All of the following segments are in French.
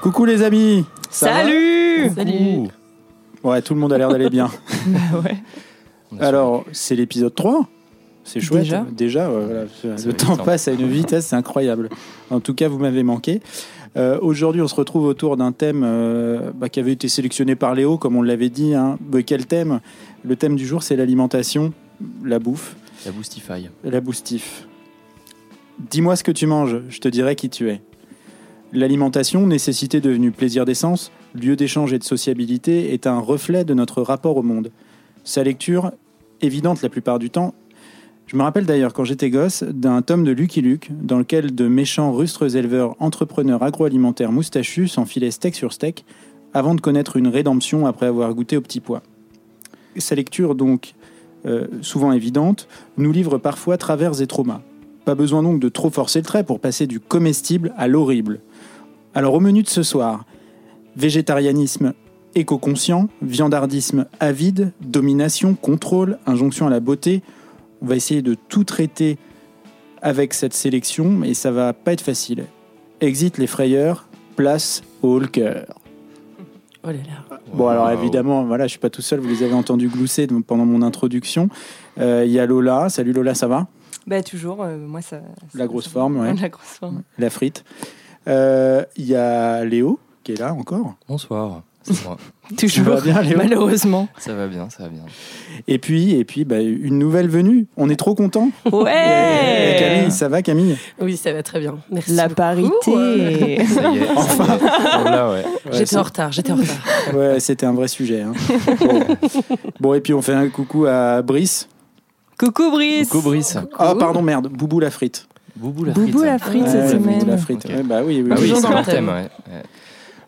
Coucou les amis Ça Salut Salut. Ouais, tout le monde a l'air d'aller bien. Bah ouais. Alors, c'est l'épisode 3 c'est chouette. Déjà Déjà, ouais, voilà. Le temps hein. passe à une vitesse, c'est incroyable. En tout cas, vous m'avez manqué. Euh, Aujourd'hui, on se retrouve autour d'un thème euh, bah, qui avait été sélectionné par Léo, comme on l'avait dit. Hein. Bah, quel thème? Le thème du jour, c'est l'alimentation, la bouffe, La Boostify. la boostif. Dis-moi ce que tu manges, je te dirai qui tu es. L'alimentation, nécessité devenue plaisir d'essence, lieu d'échange et de sociabilité, est un reflet de notre rapport au monde. Sa lecture, évidente la plupart du temps, je me rappelle d'ailleurs quand j'étais gosse d'un tome de Lucky Luke dans lequel de méchants rustres éleveurs entrepreneurs agroalimentaires moustachus s'enfilaient steak sur steak avant de connaître une rédemption après avoir goûté au petit pois. Sa lecture donc, euh, souvent évidente, nous livre parfois travers et traumas. Pas besoin donc de trop forcer le trait pour passer du comestible à l'horrible. Alors au menu de ce soir, végétarianisme éco-conscient, viandardisme avide, domination, contrôle, injonction à la beauté. On va essayer de tout traiter avec cette sélection et ça va pas être facile. Exit les frayeurs, place au cœur. Oh là là. Bon, alors évidemment, voilà, je suis pas tout seul, vous les avez entendus glousser pendant mon introduction. Euh, Il y a Lola. Salut Lola, ça va? Bah toujours, euh, moi ça. La grosse ça- forme, ouais. La grosse forme. La frite. Euh, Il y a Léo qui est là encore. Bonsoir. C'est moi. Toujours. bien, Léo? Malheureusement. Ça va bien, ça va bien. Et puis, et puis bah, une nouvelle venue. On est trop contents. Ouais. Camille, ça va Camille? Oui, ça va très bien. Merci. La beaucoup. parité. Ça y est. Enfin. Oh là, ouais. Ouais, J'étais en retard, j'étais en retard. ouais, c'était un vrai sujet. hein. Bon. Bon, et puis on fait un coucou à Brice. Coucou Brice. Coucou Brice. Ah, pardon, merde, Boubou la frite. Boubou la frite. Boubou la frite cette Ouais, Boubou semaine. la frite. Ouais, bah oui, oui, Bah oui. c'est un thème. thème, ouais.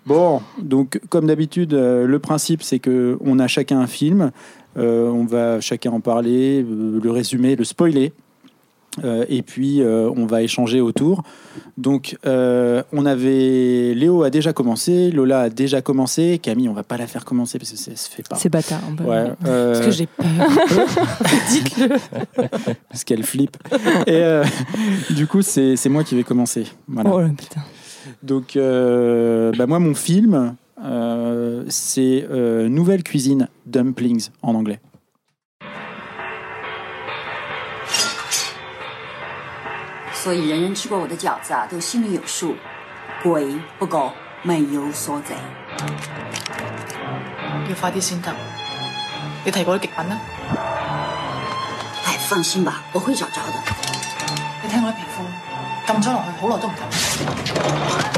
Bon, donc comme d'habitude, euh, le principe c'est que on a chacun un film, euh, on va chacun en parler, euh, le résumer, le spoiler, et puis on va échanger autour. Donc on avait Léo a déjà commencé, Lola a déjà commencé, Camille on va pas la faire commencer parce que ça se fait pas. C'est bâtard. Ouais, Parce que j'ai peur. Dites-le. parce qu'elle flippe. Et du coup c'est c'est moi qui vais commencer. Voilà. Oh là putain. Donc, euh, bah moi, mon film, euh, c'est euh, Nouvelle cuisine dumplings en anglais. 所以人人吃过我的饺子啊，都心里有数，鬼不狗，沒有所賊。要快啲先得。你提過啲極品啦，哎，放心吧，我會找着的。你睇我啲皮膚撳咗落去，好耐都唔撳。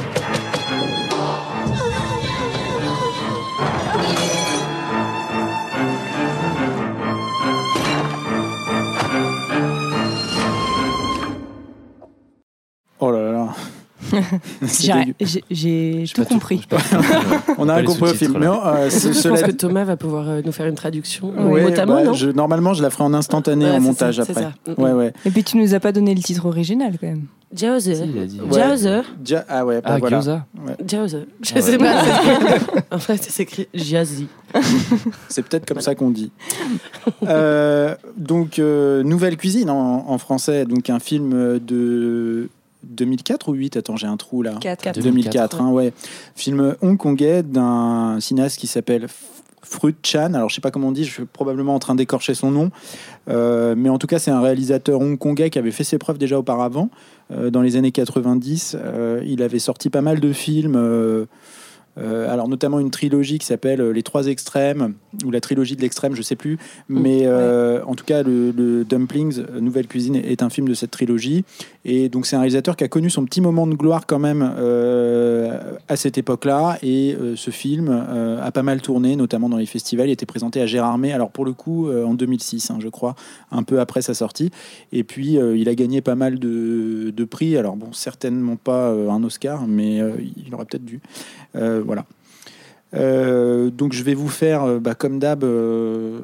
J'ai tout compris. tout ouais. On a un compris au film. Mais là. euh, ce- Je cela pense que Thomas va pouvoir euh, nous faire une traduction, Ouais, notamment, bah, non je- Normalement, je la ferai en instantané Ouais, en montage ça, après. ça. Mm, Ouais, mm. ouais. Et puis tu nous as pas donné le titre original quand même. Ouais. Jauze. Dia- ah ouais, bah Ah, voilà. Jauze. Je Ouais. sais pas. En fait, c'est écrit Jazzy. C'est peut-être comme ça qu'on dit. Euh, donc, euh, Nouvelle cuisine en, en français. Donc, un film de 2004 ou 8 Attends, j'ai un trou là. 4. 2004, hein, ouais. Film hongkongais d'un cinéaste qui s'appelle Fruit Chan. Alors, je sais pas comment on dit, je suis probablement en train d'écorcher son nom. Euh, mais en tout cas, c'est un réalisateur hongkongais qui avait fait ses preuves déjà auparavant. Euh, dans les années 90, euh, il avait sorti pas mal de films. Euh, alors notamment une trilogie qui s'appelle euh, Les Trois Extrêmes ou la trilogie de l'extrême, je sais plus. Mais euh, en tout cas, le, le Dumplings, Nouvelle Cuisine, est un film de cette trilogie. Et donc c'est un réalisateur qui a connu son petit moment de gloire quand même euh, à cette époque-là. Et ce film a pas mal tourné, notamment dans les festivals. Il était présenté à Gérardmer, alors pour le coup en 2006, hein, je crois, un peu après sa sortie. Et puis il a gagné pas mal de, de prix. Alors bon, certainement pas un Oscar, mais il aurait peut-être dû. Euh, voilà. Euh, donc je vais vous faire, euh, bah, comme d'hab, euh,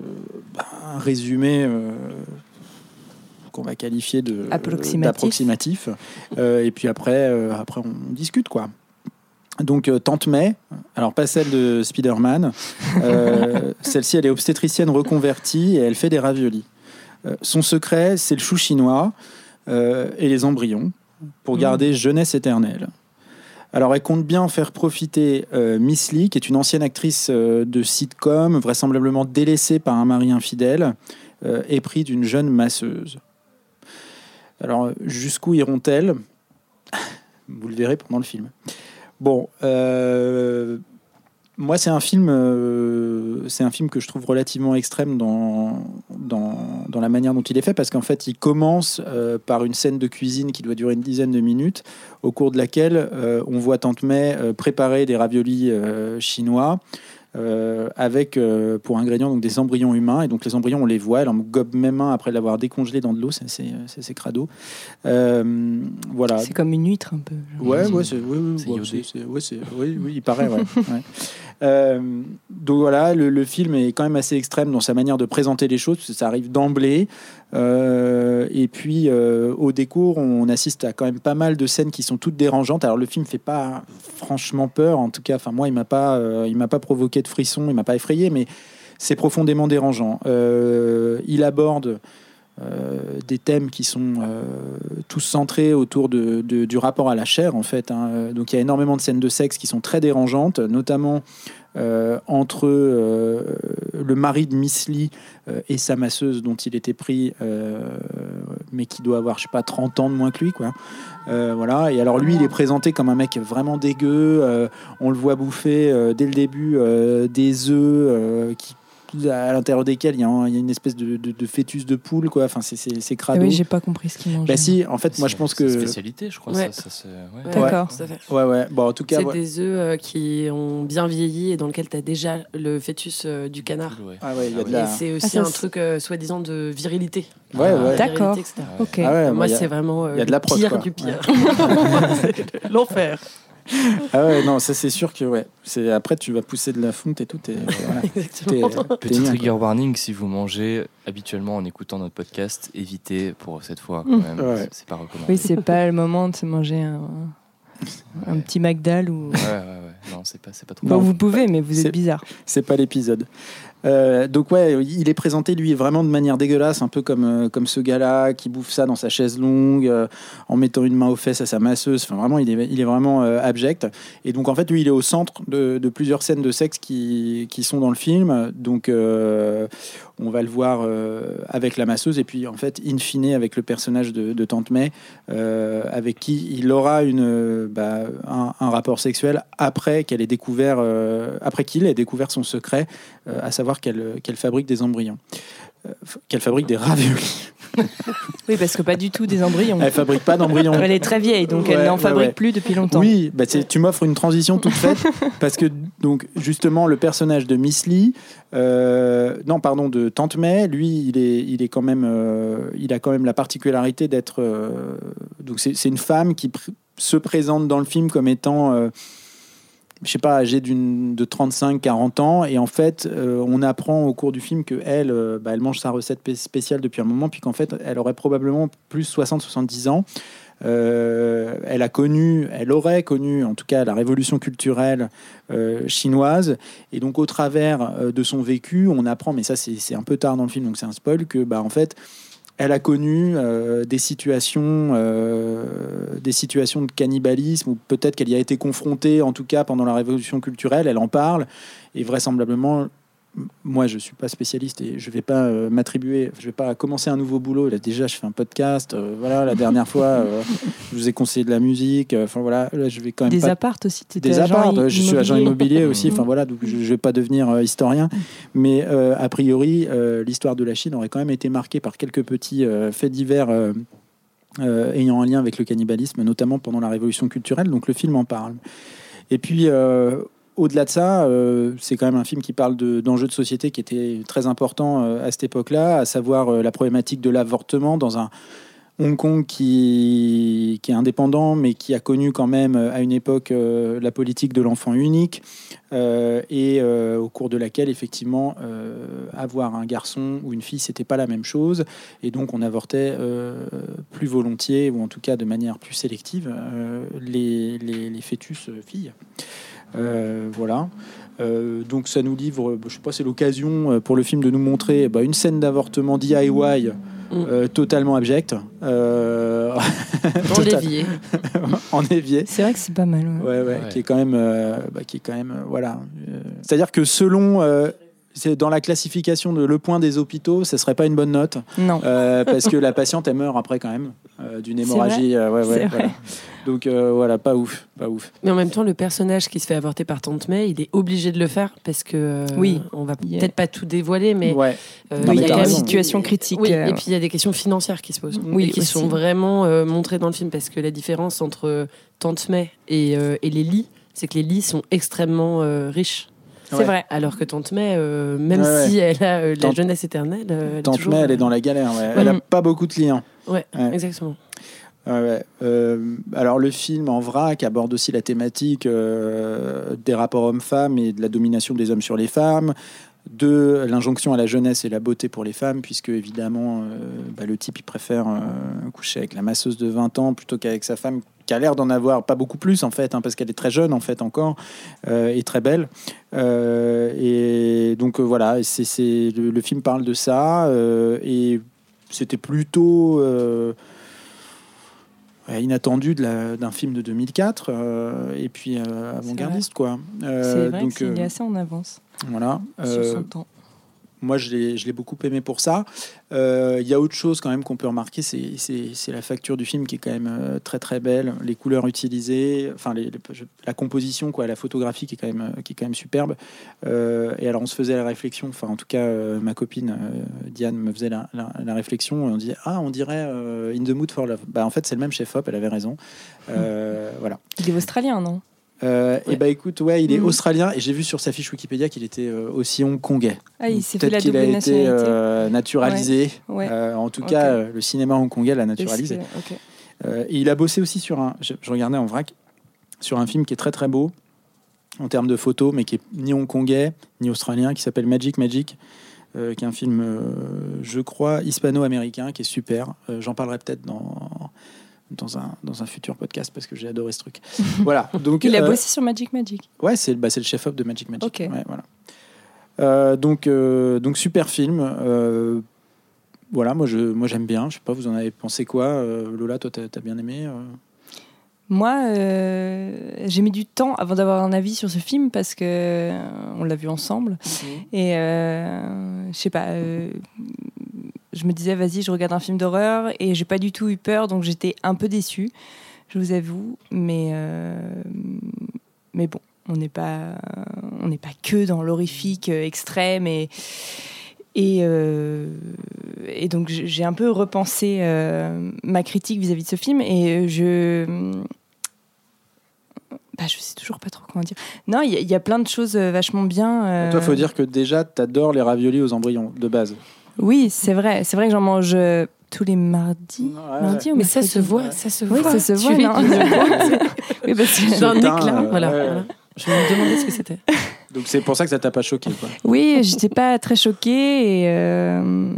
bah, un résumé euh, qu'on va qualifier de Approximatif. d'approximatif. Et puis après, après on discute quoi. Donc, Tante May, alors pas celle de Spider-Man, celle-ci, elle est obstétricienne reconvertie et elle fait des raviolis. Son secret, c'est le chou chinois et les embryons pour garder jeunesse éternelle. Alors, elle compte bien faire profiter euh, Miss Lee, qui est une ancienne actrice euh, de sitcom, vraisemblablement délaissée par un mari infidèle, euh, épris d'une jeune masseuse. Alors, jusqu'où iront-elles? Vous le verrez pendant le film. Bon, euh, moi, c'est un film, euh, un film que je trouve relativement extrême dans, dans la manière dont il est fait, parce qu'en fait, il commence euh, par une scène de cuisine qui doit durer une dizaine de minutes, au cours de laquelle euh, on voit Tante May euh, préparer des raviolis chinois. Euh, avec euh, pour ingrédients donc des embryons humains et donc les embryons on les voit elle en gobe même un après l'avoir décongelé dans de l'eau c'est c'est c'est- c'est crado Euh, voilà C'est comme une huître un peu. Ouais, ouais, c'est, oui, oui, oui, oui, il paraît, ouais. ouais. Euh, donc voilà, le, le film est quand même assez extrême dans sa manière de présenter les choses, parce que ça arrive d'emblée. Euh, et puis euh, au décours, on assiste à quand même pas mal de scènes qui sont toutes dérangeantes. Alors le film fait pas franchement peur, en tout cas, enfin moi, il m'a pas, euh, il m'a pas provoqué de frisson, il m'a pas effrayé, mais c'est profondément dérangeant. Il aborde des thèmes qui sont tous centrés autour du rapport à la chair, en fait. hein. Donc il y a énormément de scènes de sexe qui sont très dérangeantes, notamment euh, entre euh, le mari de Miss Lee euh, et sa masseuse dont il était pris, mais qui doit avoir, je sais pas, 30 ans de moins que lui, quoi. Voilà. Et alors lui, il est présenté comme un mec vraiment dégueu. on le voit bouffer dès le début des œufs qui à l'intérieur desquels il y, a un- il y a une espèce de, de- de fœtus de poule, quoi. Enfin, c'est- c'est c'est Ah crado. oui, j'ai pas compris ce qu'il mangeait. bah si, en fait, moi je pense c'est que spécialité, je crois. Ouais. Ça, ça, c'est- ouais. D'accord. ouais, ouais. Bon, en tout cas, C'est ouais. des œufs euh, qui ont bien vieilli et dans lequel tu as déjà le fœtus euh, du canard. Ouais. Ah ouais, il y a Ah de la. Et c'est aussi ça, un truc euh, soi-disant de virilité. Ouais, Ah, ouais. D'accord. etc. Ok. Ah ouais, Moi, bah, c'est vraiment il y a de la prod, pire quoi. du pire. C'est L'enfer. Ah ouais, non, ça c'est sûr que ouais. C'est après tu vas pousser de la fonte et tout. Et, voilà. Exactement. t'es Petit trigger quoi. warning, si vous mangez habituellement en écoutant notre podcast, évitez pour cette fois quand même. Ouais. C'est- C'est pas recommandé. Oui, c'est pas le moment de se manger un, un Ouais. petit McDal ou. Ouais, ouais, ouais. Non, c'est pas, c'est pas trop. Bon, vous pouvez, mais vous C'est- êtes bizarre. C'est pas l'épisode. Euh, donc ouais, il est présenté lui vraiment de manière dégueulasse, un peu comme euh, comme ce gars-là qui bouffe ça dans sa chaise longue, euh, en mettant une main aux fesses à sa masseuse. Enfin vraiment, il est il est vraiment abject. Et donc en fait, lui, il est au centre de, plusieurs scènes de sexe qui qui sont dans le film. Donc on va le voir avec la masseuse et puis en fait, in fine, avec le personnage de, Tante May, avec qui il aura une bah, un, un rapport sexuel après qu'elle ait découvert après qu'il ait découvert son secret à savoir qu'elle qu'elle fabrique des embryons. Euh, qu'elle fabrique des raviolis. Oui, parce que pas du tout des embryons. Elle fabrique pas d'embryons. Elle est très vieille, donc Ouais, elle n'en fabrique ouais. plus depuis longtemps. Oui, bah tu m'offres une transition toute faite parce que donc justement le personnage de Miss Lee, euh, non pardon de Tante May, lui il est il est quand même euh, il a quand même la particularité d'être euh, donc c'est une femme qui pr- se présente dans le film comme étant euh, je sais pas, âgée d'une de 35-40 ans, et en fait, euh, on apprend au cours du film que elle, euh, bah, elle mange sa recette spé- spéciale depuis un moment, puis qu'en fait, elle aurait probablement plus 60-70 ans. Euh, elle a connu, elle aurait connu, en tout cas, la révolution culturelle chinoise, et donc au travers de son vécu, on apprend, mais ça c'est c'est un peu tard dans le film, donc c'est un spoil, que bah en fait, elle a connu euh, des situations, euh, des situations de cannibalisme, ou peut-être qu'elle y a été confrontée, en tout cas pendant la révolution culturelle. Elle en parle, et vraisemblablement, moi je suis pas spécialiste et je vais pas euh, m'attribuer, je vais pas commencer un nouveau boulot. Là déjà, je fais un podcast. euh, voilà, la dernière fois, euh, je vous ai conseillé de la musique. Enfin voilà, là je vais quand même Des pas appartes aussi. des i- Je suis agent immobilier aussi. Enfin voilà, donc je, je vais pas devenir historien, mais a priori, l'histoire de la Chine aurait quand même été marquée par quelques petits faits divers. ayant un lien avec le cannibalisme, notamment pendant la révolution culturelle, donc le film en parle. Et puis, au-delà de ça, euh, c'est quand même un film qui parle de- d'enjeux de, société qui étaient très importants euh, à cette époque-là, à savoir euh, la problématique de l'avortement dans un, Hong Kong qui, est indépendant, mais qui a connu quand même à une époque la politique de l'enfant unique, et au cours de laquelle, effectivement, avoir un garçon ou une fille, c'était pas la même chose, et donc on avortait plus volontiers, ou en tout cas de manière plus sélective, les, fœtus filles. Euh, voilà. Euh, donc ça nous livre, je sais pas, c'est l'occasion euh, pour le film de nous montrer bah, une scène d'avortement DIY euh, totalement abjecte, euh, en évier. C'est vrai que c'est pas mal. ouais. Ouais, ouais, Ouais. qui est quand même, euh, bah, qui est quand même, euh, voilà. C'est-à-dire que selon, euh, c'est dans la classification de le point des hôpitaux, ce serait pas une bonne note Non. euh, parce que la patiente elle meurt après quand même euh, d'une hémorragie. euh, ouais, ouais, C'est voilà. vrai. Donc euh, voilà, pas ouf, pas ouf. Mais en même temps, le personnage qui se fait avorter par Tante May, il est obligé de le faire parce que. euh, Oui. On va Yeah. peut-être pas tout dévoiler, mais. ouais. euh, Non, Oui, mais il y a une raison. situation critique. Oui, euh, et puis il y a des questions financières qui se posent. Oui, et qui aussi. sont vraiment euh, montrées dans le film parce que la différence entre Tante May et, euh, et les lits, c'est que les lits sont extrêmement euh, riches. C'est Ouais. vrai. Alors que Tante May, euh, même Ouais, ouais. si elle a euh, la Tante- jeunesse éternelle, euh, elle est Tante toujours, May, elle est dans la galère. ouais. Elle a Mhm. pas beaucoup de clients. Ouais, Ouais. exactement. Ouais, ouais. Euh, alors le film en vrac aborde aussi la thématique euh, des rapports hommes-femmes et de la domination des hommes sur les femmes, de l'injonction à la jeunesse et la beauté pour les femmes, puisque évidemment euh, bah, le type il préfère euh, coucher avec la masseuse de 20 ans plutôt qu'avec sa femme qui a l'air d'en avoir pas beaucoup plus en fait, hein, parce qu'elle est très jeune en fait encore euh, et très belle. Euh, et donc euh, voilà, c'est, c'est- le, le film parle de ça et c'était plutôt inattendu de la- d'un film de 2004 euh, et puis avant-gardiste quoi. C'est vrai donc qu'il est assez en avance voilà. sur son temps. Moi, je l'ai, beaucoup aimé pour ça. Euh, Il y a autre chose quand même qu'on peut remarquer, c'est, la facture du film qui est quand même euh, très très belle, les couleurs utilisées, enfin les- les- je- la composition, quoi, la photographie qui est quand même, euh, qui est quand même superbe. Euh, et alors on se faisait la réflexion, enfin en tout cas euh, ma copine Diane me faisait la, la- la réflexion, et on dit ah on dirait In the Mood for Love. Bah en fait c'est le même chef op, elle avait raison. Euh, voilà. Il est australien, non? Euh, Et Ouais. bah écoute, ouais, il est Mhm. australien et j'ai vu sur sa fiche Wikipédia qu'il était euh, aussi hongkongais. Ah, il s'est fait peut-être qu'il a été euh, naturalisé. Ouais. Euh, en tout cas, euh, le cinéma hongkongais l'a naturalisé. que-. Euh, et il a bossé aussi sur un. Je, je regardais en vrac sur un film qui est très très beau en termes de photos, mais qui est ni hongkongais ni australien, qui s'appelle Magic Magic, euh, qui est un film, euh, je crois, hispano-américain, qui est super. Euh, J'en parlerai peut-être dans dans un, dans un futur podcast parce que j'ai adoré ce truc. voilà. Donc, Il a euh, bossé sur Magic Magic. Ouais, c'est bah, le chef-op de Magic Magic. Ok. Ouais, voilà. Euh, donc, euh, donc super film. Voilà, moi je, moi j'aime bien. Je sais pas, vous en avez pensé quoi, Lola Toi, t'as as bien aimé Moi, euh, j'ai mis du temps avant d'avoir un avis sur ce film parce que euh, on l'a vu ensemble. Et euh, je sais pas, je me disais, vas-y, je regarde un film d'horreur et j'ai pas du tout eu peur, donc j'étais un peu déçue, je vous avoue. Mais, euh, mais bon, on n'est pas, on n'est pas que dans l'horrifique extrême et. Et, euh, et donc j'ai un peu repensé euh, ma critique vis-à-vis de ce film et je bah, je sais toujours pas trop comment dire. Non, il y, a- il y a plein de choses vachement bien. euh, Toi, faut dire que déjà, t'adores les raviolis aux embryons de base. Oui, c'est vrai. C'est vrai que j'en mange euh, tous les mardis. Ouais. Mardi ou Mais ça se voit, ça se Oui, voit. ça se Tu voit, non voix, Oui, parce que- J'ai un éclat, euh, voilà, ouais. voilà. Je me demandais ce que c'était. Donc c'est pour ça que ça t'a pas choqué, quoi. oui, j'étais pas très choquée. Et euh,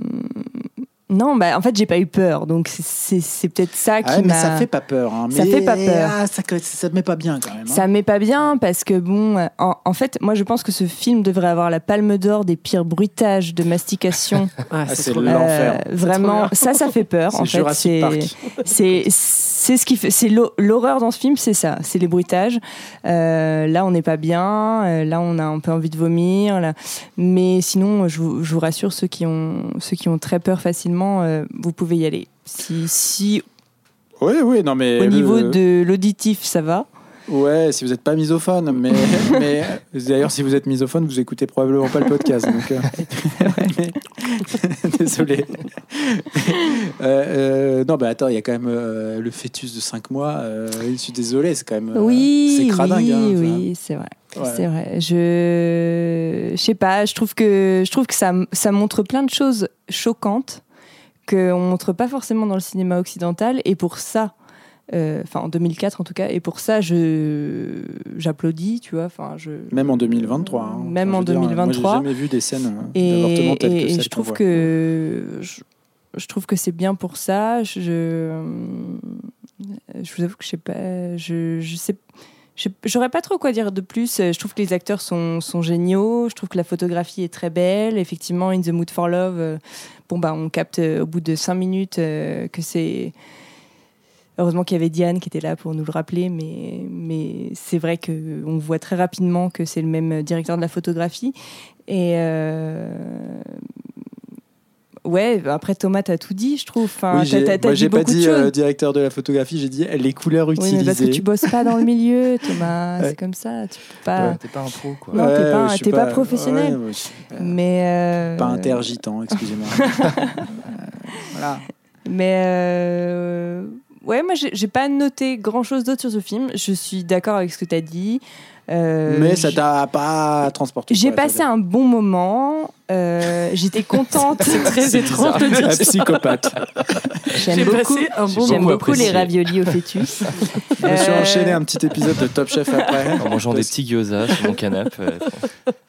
Non, bah, en fait, j'ai pas eu peur. Donc, c'est- peut-être ça qui Ah ouais, mais m'a. ça fait pas peur. hein. Ça Mais, fait pas peur. ah, ça, ça te met pas bien quand même. hein. Ça m'est pas bien parce que bon, en, en fait, moi je pense que ce film devrait avoir la palme d'or des pires bruitages de mastication. Ah, c'est l'enfer. Euh, vraiment, ça, ça fait peur. C'est En fait, c'est Park. c'est c'est ce qui fait, c'est l'hor- l'horreur dans ce film, c'est ça, c'est les bruitages. Euh, là, on n'est pas bien. euh, là, on a un peu envie de vomir. Là. Mais sinon, je vous, je vous rassure, ceux qui ont ceux qui ont très peur facilement, euh, vous pouvez y aller. Si, si Oui, oui, non mais. au niveau de l'auditif, ça va. Ouais, si vous n'êtes pas misophone, mais, mais d'ailleurs, si vous êtes misophone, vous écoutez probablement pas le podcast. Donc, euh, désolé. Euh, non, bah attends, il y a quand même le fœtus de 5 mois. je suis désolé, c'est quand même. Oui, c'est cradingue. oui, hein, oui, c'est vrai. Ouais. C'est vrai. Je, je sais pas. Je trouve que je trouve que ça, ça montre plein de choses choquantes qu'on montre pas forcément dans le cinéma occidental. Et pour ça, euh, enfin en 2004 en tout cas, et pour ça, je j'applaudis, tu vois. Enfin, je Même en 2023. hein. Même Enfin, en je veux dire, 2023. Moi, j'ai jamais vu des scènes et, d'avortement telles et- que celles je qu'on trouve voit. que je, je trouve que c'est bien pour ça. Je, je, je vous avoue que je sais pas, je, je sais. J'aurais pas trop quoi dire de plus. Je trouve que les acteurs sont, géniaux. Je trouve que la photographie est très belle. Effectivement, In the Mood for Love, euh, bon, bah, on capte euh, au bout de cinq minutes euh, que c'est. Heureusement qu'il y avait Diane qui était là pour nous le rappeler, mais, c'est vrai qu'on voit très rapidement que c'est le même directeur de la photographie. Et euh, ouais, après Thomas, t'as tout dit, je trouve. Enfin, Oui, t'as- j'ai- t'as- t'as moi, dit j'ai pas dit euh, directeur de la photographie, j'ai dit les couleurs Oui, utilisées. mais parce que tu bosses pas dans le milieu, Thomas. Ouais. C'est comme ça. Tu peux pas. T'es pas un pro, quoi. Non, t'es pas un- professionnel. ouais, ouais, je Mais euh, Pas intergitant, excusez-moi. voilà. Mais euh, ouais, moi j'ai pas noté grand chose d'autre sur ce film. Je suis d'accord avec ce que tu as dit. Euh, Mais ça t'a pas transporté. J'ai passé un bon moment. Euh, J'étais contente. C'est très étrange de dire ça. psychopathe. J'aime J'ai beaucoup. passé un bon J'aime beaucoup beaucoup les raviolis au fœtus. Je me suis Euh, enchaîné un petit épisode de Top Chef après. En mangeant des petits gyoza sur mon canapé.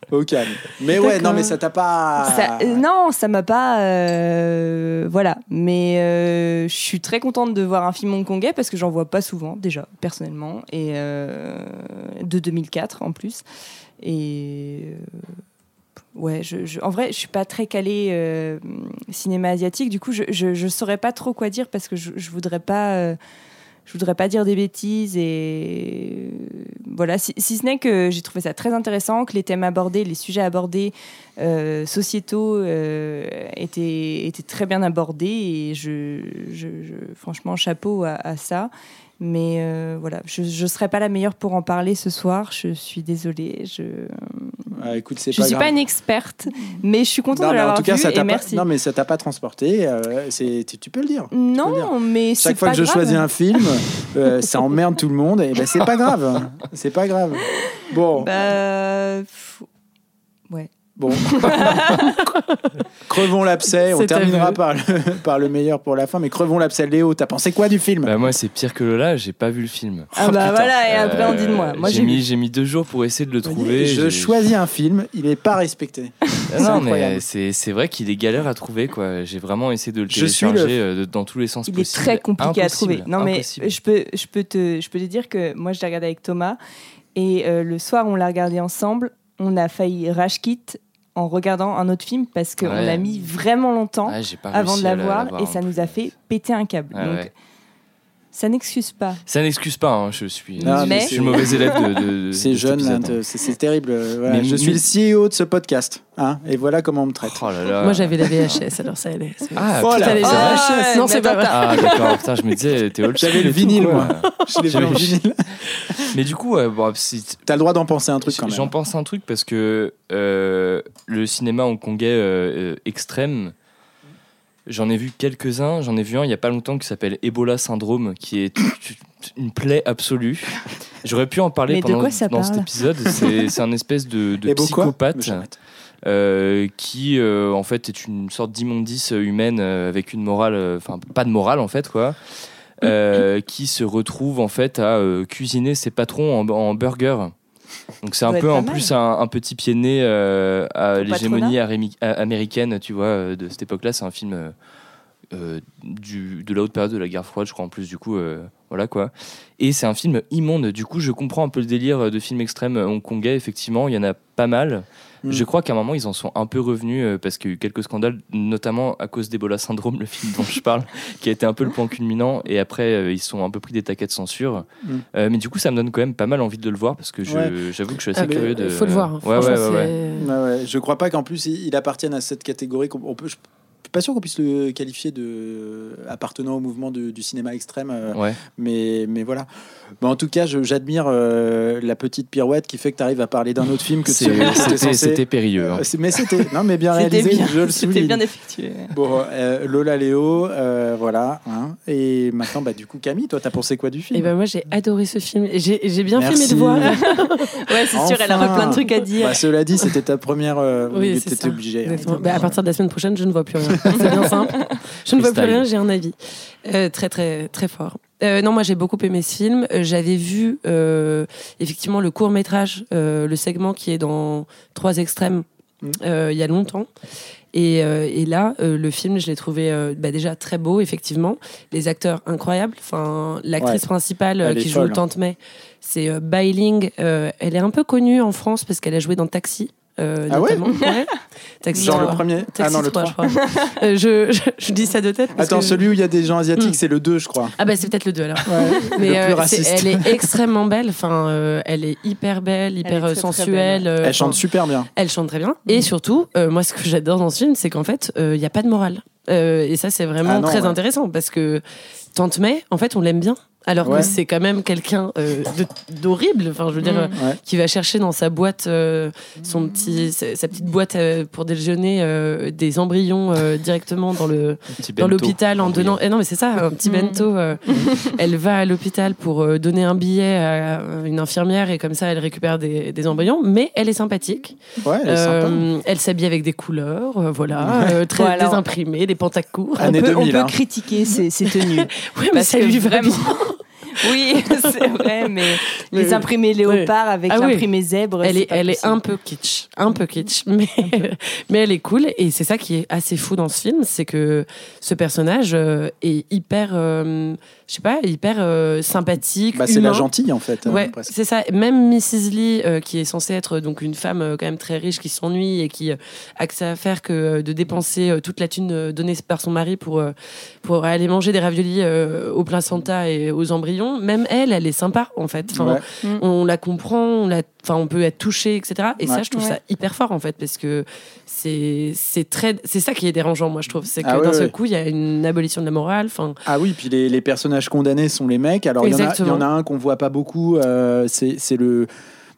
Au calme. Mais ouais, non, mais ça t'a pas. Ça- euh, non, ça m'a pas. euh, voilà. Mais euh, je suis très contente de voir un film hongkongais parce que j'en vois pas souvent, déjà, personnellement. Et euh, de 2004 en plus. Et. Ouais, en vrai, je suis pas très calée euh, cinéma asiatique. Du coup, je, je, saurais pas trop quoi dire parce que je, je voudrais pas. euh, je voudrais pas dire des bêtises et euh, voilà. Si, ce n'est que j'ai trouvé ça très intéressant, que les thèmes abordés, les sujets abordés, sociétaux étaient, étaient très bien abordés et je, franchement chapeau à ça. Mais euh, voilà, je ne serai pas la meilleure pour en parler ce soir. Je suis désolée. Je Ah, écoute, c'est je suis grave. pas une experte, mais je suis contente Non, de mais en l'avoir tout cas, vu ça et pas... non, mais ça t'a pas transporté. euh, c'est... tu- Tu peux le dire. Non, mais c'est Chaque fois pas que je choisis un film, euh, ça emmerde tout le monde. Et ben c'est pas grave. C'est pas grave. Bon, Bah, bon. crevons l'abcès. On terminera par le, par le meilleur pour la fin. Mais crevons l'abcès. Léo, t'as pensé quoi du film? Bah, moi, c'est pire que Lola, j'ai pas vu le film. Ah Oh, bah putain. voilà, et après on dit de moi. Euh, Moi j'ai mis, deux jours pour essayer de le trouver. Je j'ai- choisis un film, il est pas respecté. Ah C'est non, mais c'est c'est vrai qu'il est galère à trouver, quoi. J'ai vraiment essayé de le télécharger euh, dans tous les sens Il est possibles. très compliqué à trouver. Non mais je peux, je peux te, je peux te dire que moi je l'ai regardé avec Thomas et euh, le soir on l'a regardé ensemble. On a failli rage en regardant un autre film parce qu'on Ouais. a mis vraiment longtemps avant de la voir et ça nous a fait péter un câble. Ah Donc. Ça n'excuse pas. Ça n'excuse pas, hein, je suis, Non, mais je suis le mauvais élève de, de- de C'est cet jeune, là, épisode, hein. te- c'est, terrible. euh, voilà. Mais- je suis le CEO de ce podcast. Hein, et voilà comment on me traite. Oh là là. Moi, j'avais la VHS, alors ça allait. Ah, Oh putain, là. VHS. Non, c'est pas vrai. Ah d'accord, putain, je me disais, t'es old J'avais le tout, vinyle, moi. J'avais- vinyle. Mais du coup, ouais, bon, T'as le droit d'en penser un truc quand même. J'en pense un truc parce que euh, le cinéma hongkongais euh, euh, extrême, j'en ai vu quelques-uns. J'en ai vu un il y a pas longtemps qui s'appelle Ebola Syndrome, qui est une plaie absolue. J'aurais pu en parler Mais pendant dans cet épisode. C'est un espèce de, psychopathe euh, qui euh, en fait est une sorte d'immondice humaine euh, avec une morale, euh, enfin pas de morale en fait quoi, euh, qui se retrouve en fait à euh, cuisiner ses patrons en, en burger. Donc c'est un peu en mal. plus un, un petit pied de nez euh, à l'hégémonie américaine, tu vois, euh, de cette époque-là. C'est un film euh, euh, du, de la haute période de la guerre froide, je crois en plus du coup, euh, voilà quoi. Et c'est un film immonde. Du coup, je comprends un peu le délire de films extrêmes hongkongais. Effectivement, il y en a pas mal. Mm. Je crois qu'à un moment, ils en sont un peu revenus euh, parce qu'il y a eu quelques scandales, notamment à cause d'Ebola Syndrome, le film dont je parle, qui a été un peu le point culminant. Et après, euh, ils sont un peu pris des taquets de censure. Mm. Euh, mais du coup, ça me donne quand même pas mal envie de le voir parce que Ouais. j'avoue que je suis assez Ah, curieux de. faut le voir. Ouais, ouais. Je crois pas qu'en plus il il appartienne à cette catégorie. qu'on- peut, je pas sûr qu'on puisse le qualifier de appartenant au mouvement de- du cinéma extrême. euh, Ouais. Mais, mais voilà. Bon, en tout cas, j'admire euh, la petite pirouette qui fait que tu arrives à parler d'un autre film que C'était périlleux. hein. Euh, Mais c'était non, mais bien réalisé. bien, je le c'était bien effectué. Bon, euh, Lola Léo, euh, voilà. hein. Et maintenant, bah, du coup, Camille, toi, t'as pensé quoi du film? Et ben moi j'ai adoré ce film. J'ai bien fait Merci. mes devoirs. Ouais, c'est sûr, elle aurait Enfin. plein de trucs à dire. Bah, cela dit, c'était ta première. Euh, Oui, tu c'est étais ça. obligé. hein. Bah, à partir de la semaine prochaine, je ne vois plus rien. C'est bien simple. Je ne vois plus rien, j'ai un avis. Euh, très, très, très fort. Euh, non, moi j'ai beaucoup aimé ce film. Euh, J'avais vu euh, effectivement le court métrage, le segment qui est dans Trois extrêmes euh, il y a longtemps. Et, euh, et là, euh, le film, je l'ai trouvé euh, bah, déjà très beau, effectivement. Les acteurs incroyables. Enfin, l'actrice Ouais. principale euh, qui joue folle. le Tante May, c'est euh, Bailing. Euh, elle est un peu connue en France parce qu'elle a joué dans Taxi. Euh, Ah ouais notamment. Ouais. Taxi Genre le 3. premier Taxi Ah non, le 3, 3. je crois. Euh, je, je, je dis ça de tête. parce Attends, que- celui où il y a des gens asiatiques, Hmm. c'est le 2, je crois. Ah bah c'est peut-être le 2 alors. le Mais plus euh, c'est- raciste. elle est extrêmement belle. Enfin, euh, elle est hyper belle, hyper Elle est euh, très, très sensuelle. belle. euh, Elle chante super bien. elle chante très bien. Et surtout, euh, moi, ce que j'adore dans ce film, c'est qu'en fait, euh, il n'y a pas de morale. Euh, et ça, c'est vraiment Ah non, très ouais. intéressant parce que Tante May, en fait, on l'aime bien. Alors Ouais. que c'est quand même quelqu'un euh, d'horrible. Enfin, je veux dire, Mm. euh, Ouais. qui va chercher dans sa boîte, euh, son petit, sa, sa petite boîte euh, pour déjeuner euh, des embryons euh, directement dans le l'hôpital en donnant. Eh non, mais c'est ça, un petit Mm. bento. euh, elle va à l'hôpital pour euh, donner un billet à une infirmière et comme ça, elle récupère des, des embryons. Mais elle est sympathique. Ouais, elle. Euh, s'habille avec des couleurs, euh, voilà, euh, très désimprimées, des on peut, 2000, on peut hein. critiquer ses, ses tenues. Ouais, mais Parce ça que lui va vraiment-. Oui, c'est vrai, mais Mais- les imprimés léopards avec Ah l'imprimé zèbre. Elle c'est est, pas elle est un peu kitsch, un peu kitsch, mais, mais elle est cool. Et c'est ça qui est assez fou dans ce film, c'est que ce personnage euh, est hyper, euh, je sais pas, hyper euh, sympathique. Bah, c'est la gentille, en fait. euh, Ouais, c'est ça. Même Mrs. Lee, euh, qui est censée être donc une femme euh, quand même très riche, qui s'ennuie et qui euh, a que ça à faire que euh, de dépenser euh, toute la thune euh, donnée par son mari pour euh, pour aller manger des raviolis euh, au placenta et aux embryons. Même elle, elle est sympa en fait. Enfin, Ouais. on la comprend, on la, enfin, on peut être touché, etc. Et ça, je trouve ça hyper fort en fait, parce que c'est c'est très, c'est ça qui est dérangeant, moi je trouve, c'est que Ah ouais, d'un seul coup, il y a une abolition de la morale. Enfin, Ah oui, puis les, les personnages condamnés sont les mecs. Alors il y, en a- il y Exactement. en a un qu'on voit pas beaucoup, euh, c'est c'est le.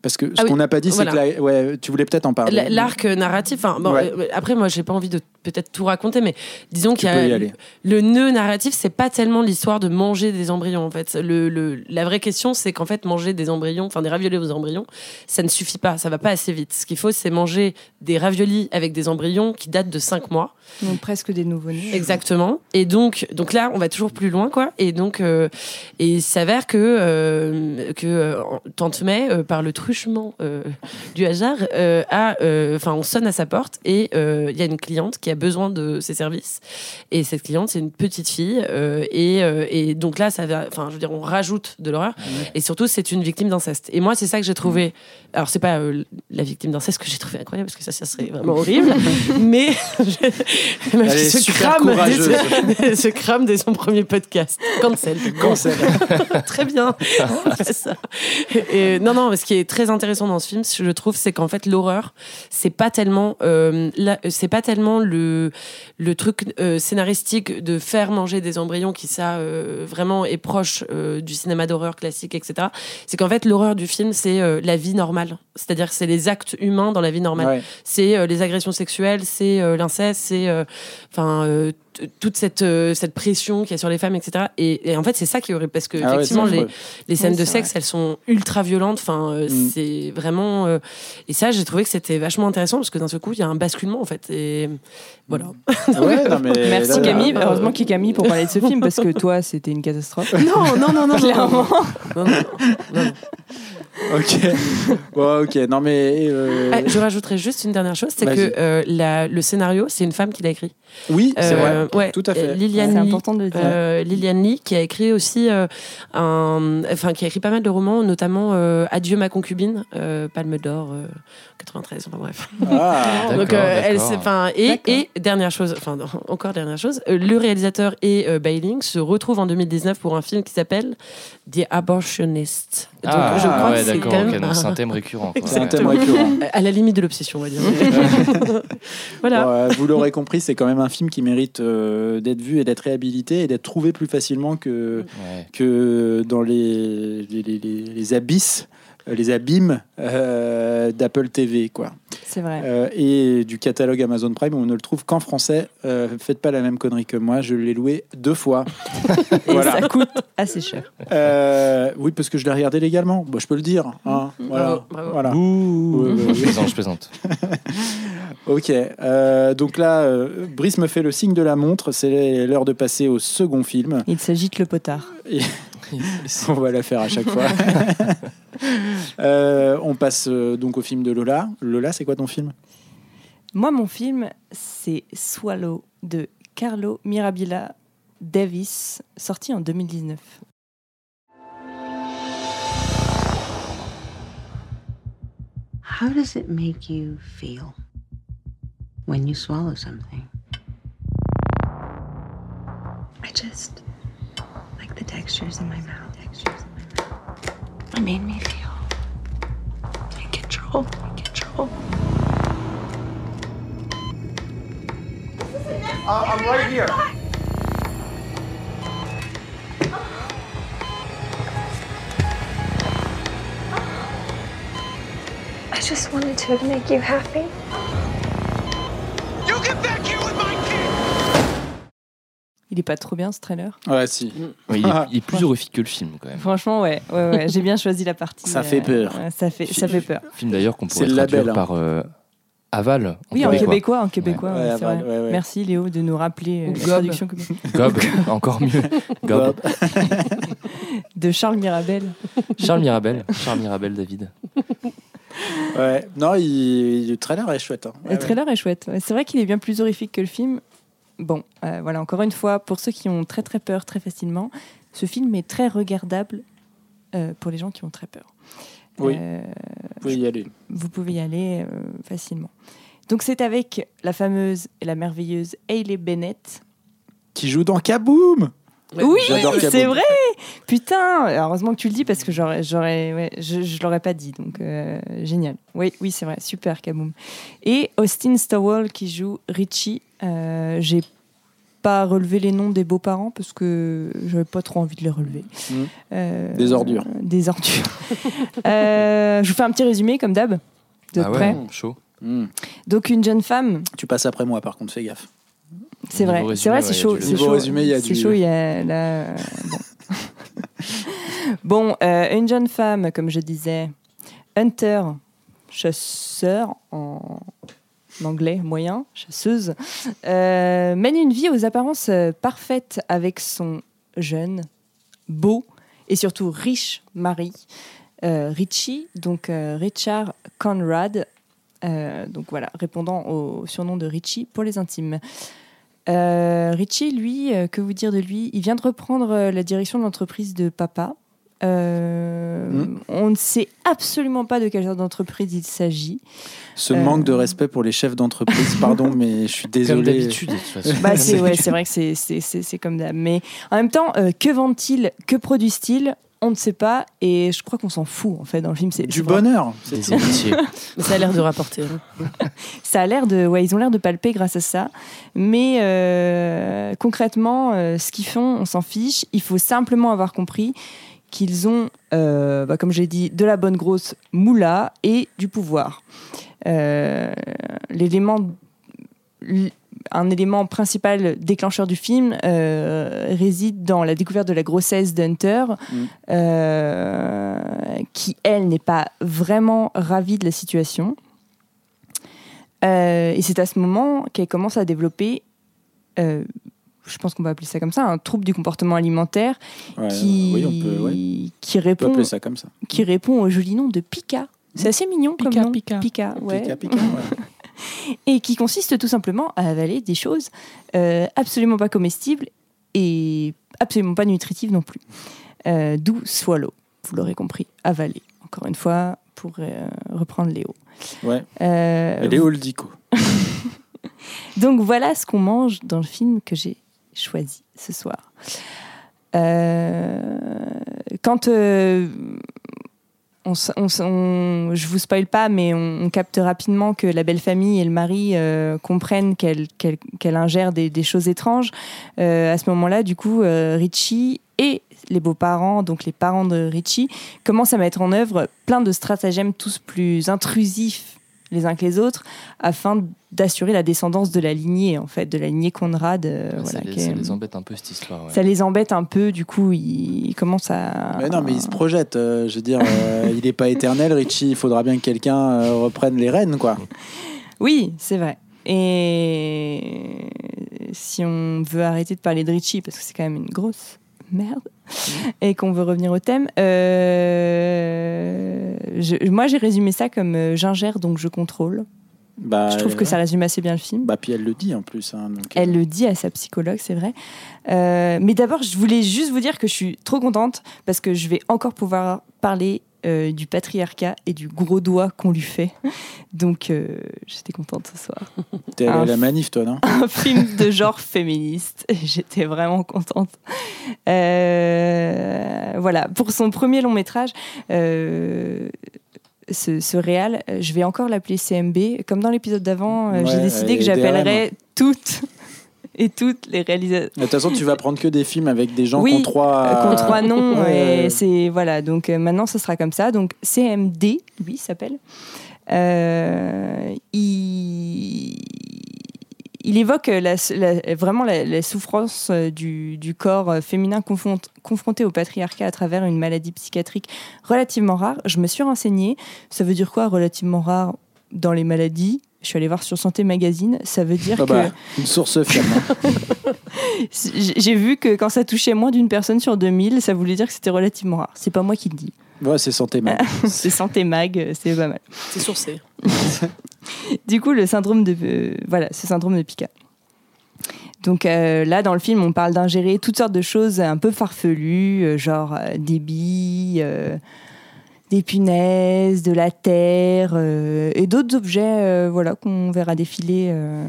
Parce que ce Ah oui, qu'on n'a pas dit, c'est que la- ouais, tu voulais peut-être en parler. L'arc narratif, enfin, bon, Ouais. euh, après, moi, j'ai pas envie de peut-être tout raconter, mais disons qu'il y a aller. le nœud narratif, c'est pas tellement l'histoire de manger des embryons, en fait. Le, le- la vraie question, c'est qu'en fait, manger des embryons, enfin, des raviolis aux embryons, ça ne suffit pas, ça va pas assez vite. Ce qu'il faut, c'est manger des raviolis avec des embryons qui datent de 5 mois. Donc presque des nouveau-nés. Exactement. Et donc, donc là, on va toujours plus loin, quoi. Et donc, euh, et il s'avère que euh, que euh, Tante May, euh, par le truchement euh, du hasard, euh, a, euh, enfin, on sonne à sa porte et euh, il y a une cliente qui a besoin de ses services. Et cette cliente, c'est une petite fille. euh, et, euh, et donc là, ça va, enfin, je veux dire, on rajoute de l'horreur. Et surtout, c'est une victime d'inceste. Et moi, c'est ça que j'ai trouvé. Alors, c'est pas euh, la victime d'inceste que j'ai trouvé incroyable parce que ça, ça serait vraiment horrible. mais je- Elle est se crame, dès, se crame dès son premier podcast. Cancel. Cancel. très bien. Ça. Et, non, non, ce qui est très intéressant dans ce film, je trouve, c'est qu'en fait, l'horreur, c'est pas tellement, c'est pas tellement le, le truc euh, scénaristique de faire manger des embryons qui, ça, euh, vraiment est proche euh, du cinéma d'horreur classique, etc. C'est qu'en fait, l'horreur du film, c'est la vie normale. C'est-à-dire c'est les actes humains dans la vie normale Ouais. c'est les agressions sexuelles, c'est l'inceste, c'est enfin toute cette euh, cette pression qu'il y a sur les femmes, etc. Et, et en fait, c'est ça qui est horrible parce que Ah effectivement les, les scènes Oui, de sexe, elles sont ultra violentes. Enfin, euh, Mm. c'est vraiment euh, et ça, j'ai trouvé que c'était vachement intéressant parce que d'un seul coup, il y a un basculement en fait. Et voilà. Ah ouais, non, mais Merci là, là, Camille, là, heureusement qu'il y a Camille pour parler de ce film parce que toi c'était une catastrophe. non, non, non, non, Clairement. non, non, non, non, non. Ok. Bon, ok. Non, mais. euh, Ah, je rajouterais juste une dernière chose, c'est Vas-y. que euh, la- le scénario, c'est une femme qui l'a écrit. Oui, c'est Euh, vrai. ouais, Tout à fait. Liliane C'est Lee. important de le dire. Euh, Liliane Lee qui a écrit aussi euh, un enfin qui a écrit pas mal de romans notamment euh, Adieu ma concubine euh, Palme d'or euh, 93 enfin bref Ah, D'accord, donc euh, elle d'accord. s'est- enfin et, D'accord. et dernière chose enfin non, encore dernière chose euh, le réalisateur et euh, Bailing se retrouvent en 2019 pour un film qui s'appelle The Abortionist donc Ah, je crois ouais, que c'est quand même un un- thème récurrent. c'est un thème récurrent. à la limite de l'obsession on va dire voilà Bon, euh, vous l'aurez compris, c'est quand même un film qui mérite euh, d'être vu et d'être réhabilité et d'être trouvé plus facilement que, Ouais. que dans les, les, les- les- les abysses, les abîmes euh, d'Apple TV, quoi. C'est vrai. Euh, et du catalogue Amazon Prime, on ne le trouve qu'en français. Euh, faites pas la même connerie que moi, je l'ai loué deux fois. Et voilà. ça coûte assez cher. Euh, oui, parce que je l'ai regardé légalement. Bon, je peux le dire. hein. Voilà. Bravo, bravo. voilà. Mmh. Ouais, Je plaisante, je plaisante. Ok, euh, donc là, euh, Brice me fait le signe de la montre. C'est l'heure de passer au second film. Il s'agite le potard. Et on va la faire à chaque fois. Euh, on passe euh, donc au film de Lola. Lola, c'est quoi ton film? Moi, mon film, c'est Swallow de Carlo Mirabila Davis, sorti en 2019. How does it make you feel when you swallow something? I just like the textures in my mouth. Textures in my mouth. It made me feel in control. In control. Uh, I'm right here. I just wanted to make you happy. Il est pas trop bien ce trailer Ouais, si. Oui, il, est, il est plus horrifique que le film quand même. Franchement, ouais, ouais, ouais. j'ai bien choisi la partie. Ça fait peur. ouais, ça fait, ça fait peur. Film d'ailleurs qu'on C'est pourrait le traduire label, hein. par euh, Aval. Oui, en québécois, en québécois, Ouais, ouais, c'est Aval, vrai. ouais, ouais. Merci Léo de nous rappeler euh, la Gob. traduction Gob, encore mieux. Gob. De Charles Mirabel. Charles Mirabel. Charles Mirabel, David. Ouais. Non, il... le trailer est chouette. hein. Ouais, Le trailer est chouette. C'est vrai qu'il est bien plus horrifique que le film. Bon, euh, voilà, encore une fois, pour ceux qui ont très très peur très facilement, ce film est très regardable euh, pour les gens qui ont très peur. Oui. Euh, Vous pouvez y aller. vous pouvez y aller euh, facilement. Donc c'est avec la fameuse et la merveilleuse Hayley Bennett. Qui joue dans Kaboom Oui, c'est vrai. Putain, heureusement que tu le dis parce que j'aurais, j'aurais, ouais, je, je l'aurais pas dit. Donc euh, génial. Oui, oui, c'est vrai, super Kaboom. Et Austin Stowell qui joue Richie. Euh, j'ai pas relevé les noms des beaux-parents parce que j'avais pas trop envie de les relever. Mhm. Euh, Des ordures. Des ordures. Euh, je vous fais un petit résumé comme d'hab. Êtes Ah ouais, chaud. Hmm. Donc une jeune femme Tu passes après moi, par contre, fais gaffe. C'est vrai, c'est vrai, c'est chaud. du- c'est Niveau chaud. résumé, il y a C'est chaud, il y a là. Bon, bon euh, une jeune femme, comme je disais, hunter, chasseur en anglais moyen, chasseuse, euh, mène une vie aux apparences parfaites avec son jeune, beau et surtout riche mari, euh, Richie, donc euh, Richard Conrad, euh, donc voilà, répondant au surnom de Richie pour les intimes. Euh, Richie, lui, euh, que vous dire de lui? Il vient de reprendre euh, la direction de l'entreprise de papa. Euh, Mm. On ne sait absolument pas de quelle sorte d'entreprise il s'agit. Ce Euh. manque de respect pour les chefs d'entreprise, pardon, mais je suis Comme désolé. d'habitude, de toute façon. Bah, c'est ouais, vrai que c'est- c'est c'est- c'est comme d'hab. Mais en même temps, euh, que vendent-ils Que produisent-ils On ne sait pas. Et je crois qu'on s'en fout, en fait, dans le film. C'est Du bonheur, c'est ça a l'air de rapporter. hein. Ça a l'air de, ouais, ils ont l'air de palper grâce à ça. Mais euh, concrètement, euh, ce qu'ils font, on s'en fiche. Il faut simplement avoir compris qu'ils ont, euh, bah, comme j'ai dit, de la bonne grosse moula et du pouvoir. Euh, L'élément, un élément principal déclencheur du film euh, réside dans la découverte de la grossesse d'Hunter, Mm. euh, qui elle n'est pas vraiment ravie de la situation. Euh, et c'est à ce moment qu'elle commence à développer, euh, je pense qu'on va appeler ça comme ça, un trouble du comportement alimentaire Ouais, qui, oui, on peut, ouais. qui, On peut répond, appeler ça comme ça. qui répond au joli nom de Pika. C'est assez mignon comme Pika, nom. Pika. Pika, ouais. Pica, pica, ouais. Et qui consiste tout simplement à avaler des choses euh, absolument pas comestibles et absolument pas nutritives non plus. Euh, D'où swallow, vous l'aurez compris, avaler. Encore une fois, pour euh, reprendre Léo. Ouais. Léo le dico. Donc voilà ce qu'on mange dans le film que j'ai choisi ce soir. Quand on, on je vous spoil pas, mais on, capte rapidement que la belle famille et le mari euh, comprennent qu'elle ingère des, des choses étranges. Euh, à ce moment-là, du coup, euh, Richie et les beaux-parents, donc les parents de Richie, commencent à mettre en œuvre plein de stratagèmes tous plus intrusifs les uns que les autres afin d'assurer la descendance de la lignée en fait de la lignée Conrad euh, Ouais, voilà, ça, les, ça les embête un peu cette histoire. ouais. ça les embête un peu du coup ils, ils commencent à Mais non, mais il se projette. euh, je veux dire, euh, il n'est pas éternel, Richie. Il faudra bien que quelqu'un euh, reprenne les rênes, quoi. Oui, c'est vrai. Et si on veut arrêter de parler de Richie, parce que c'est quand même une grosse merde, et qu'on veut revenir au thème, euh, je- moi j'ai résumé ça comme euh, j'ingère donc je contrôle. Bah, je trouve que ça résume assez bien le film. Bah, puis elle le dit en plus. hein, donc, Elle le dit à sa psychologue, c'est vrai. Euh, mais d'abord, je voulais juste vous dire que je suis trop contente parce que je vais encore pouvoir parler euh, du patriarcat et du gros doigt qu'on lui fait. Donc, euh, j'étais contente ce soir. T'es allée à la manif, toi, non Un film de genre féministe. J'étais vraiment contente. Euh, voilà, pour son premier long métrage. ce, ce réal, je vais encore l'appeler CMB. Comme dans l'épisode d'avant, j'ai décidé que j'appellerais toutes et toutes les réalisateurs. De toute façon, tu vas prendre que des films avec des gens Oui, qui ont trois. Euh, trois noms Ouais. et c'est voilà donc euh, maintenant ce sera comme ça donc CMD lui s'appelle Euh, il il évoque la- la- vraiment la, la souffrance euh, du, du corps euh, féminin confront- confronté au patriarcat à travers une maladie psychiatrique relativement rare. Je me suis renseignée. Ça veut dire quoi relativement rare? Dans les maladies Je suis allée voir sur Santé Magazine. Ça veut dire Ah que bah, une source fiable. hein. j'ai vu que quand ça touchait moins d'une personne sur 2000, ça voulait dire que c'était relativement rare. C'est pas moi qui le dis. Ouais, c'est santé mal. c'est Santé Mag, euh, c'est pas mal. C'est sourcé. Du coup, le syndrome de euh, voilà, ce syndrome de Pica. Donc euh, là, dans le film, on parle d'ingérer toutes sortes de choses un peu farfelues, euh, genre euh, des billes, euh, des punaises, de la terre euh, et d'autres objets, euh, voilà, qu'on verra défiler, euh,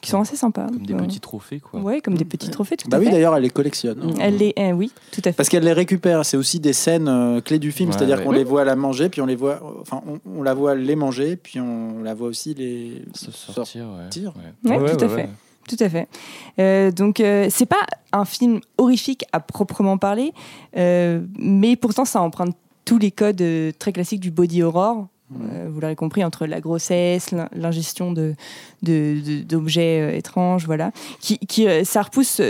qui sont assez sympas. Comme des Ouais. petits trophées, quoi. Ouais, comme des petits trophées, tout Bah à oui, fait. d'ailleurs, elle les collectionne. hein. Elle les, eh oui, tout à fait. Parce qu'elle les récupère. C'est aussi des scènes euh, clés du film. Ouais, C'est-à-dire ouais. qu'on les voit la manger, puis on les voit. Enfin, on, on la voit les manger, puis on la voit aussi les. Se sortir, ouais. sortir. Ouais, tout à fait. Tout à fait. Euh, donc, euh, c'est pas un film horrifique à proprement parler, euh, mais pourtant, ça emprunte tous les codes euh, très classiques du body horror. Euh, vous l'aurez compris, entre la grossesse, l'in- l'ingestion de, de- de- d'objets euh, étranges, voilà. Qui, qui, ça repousse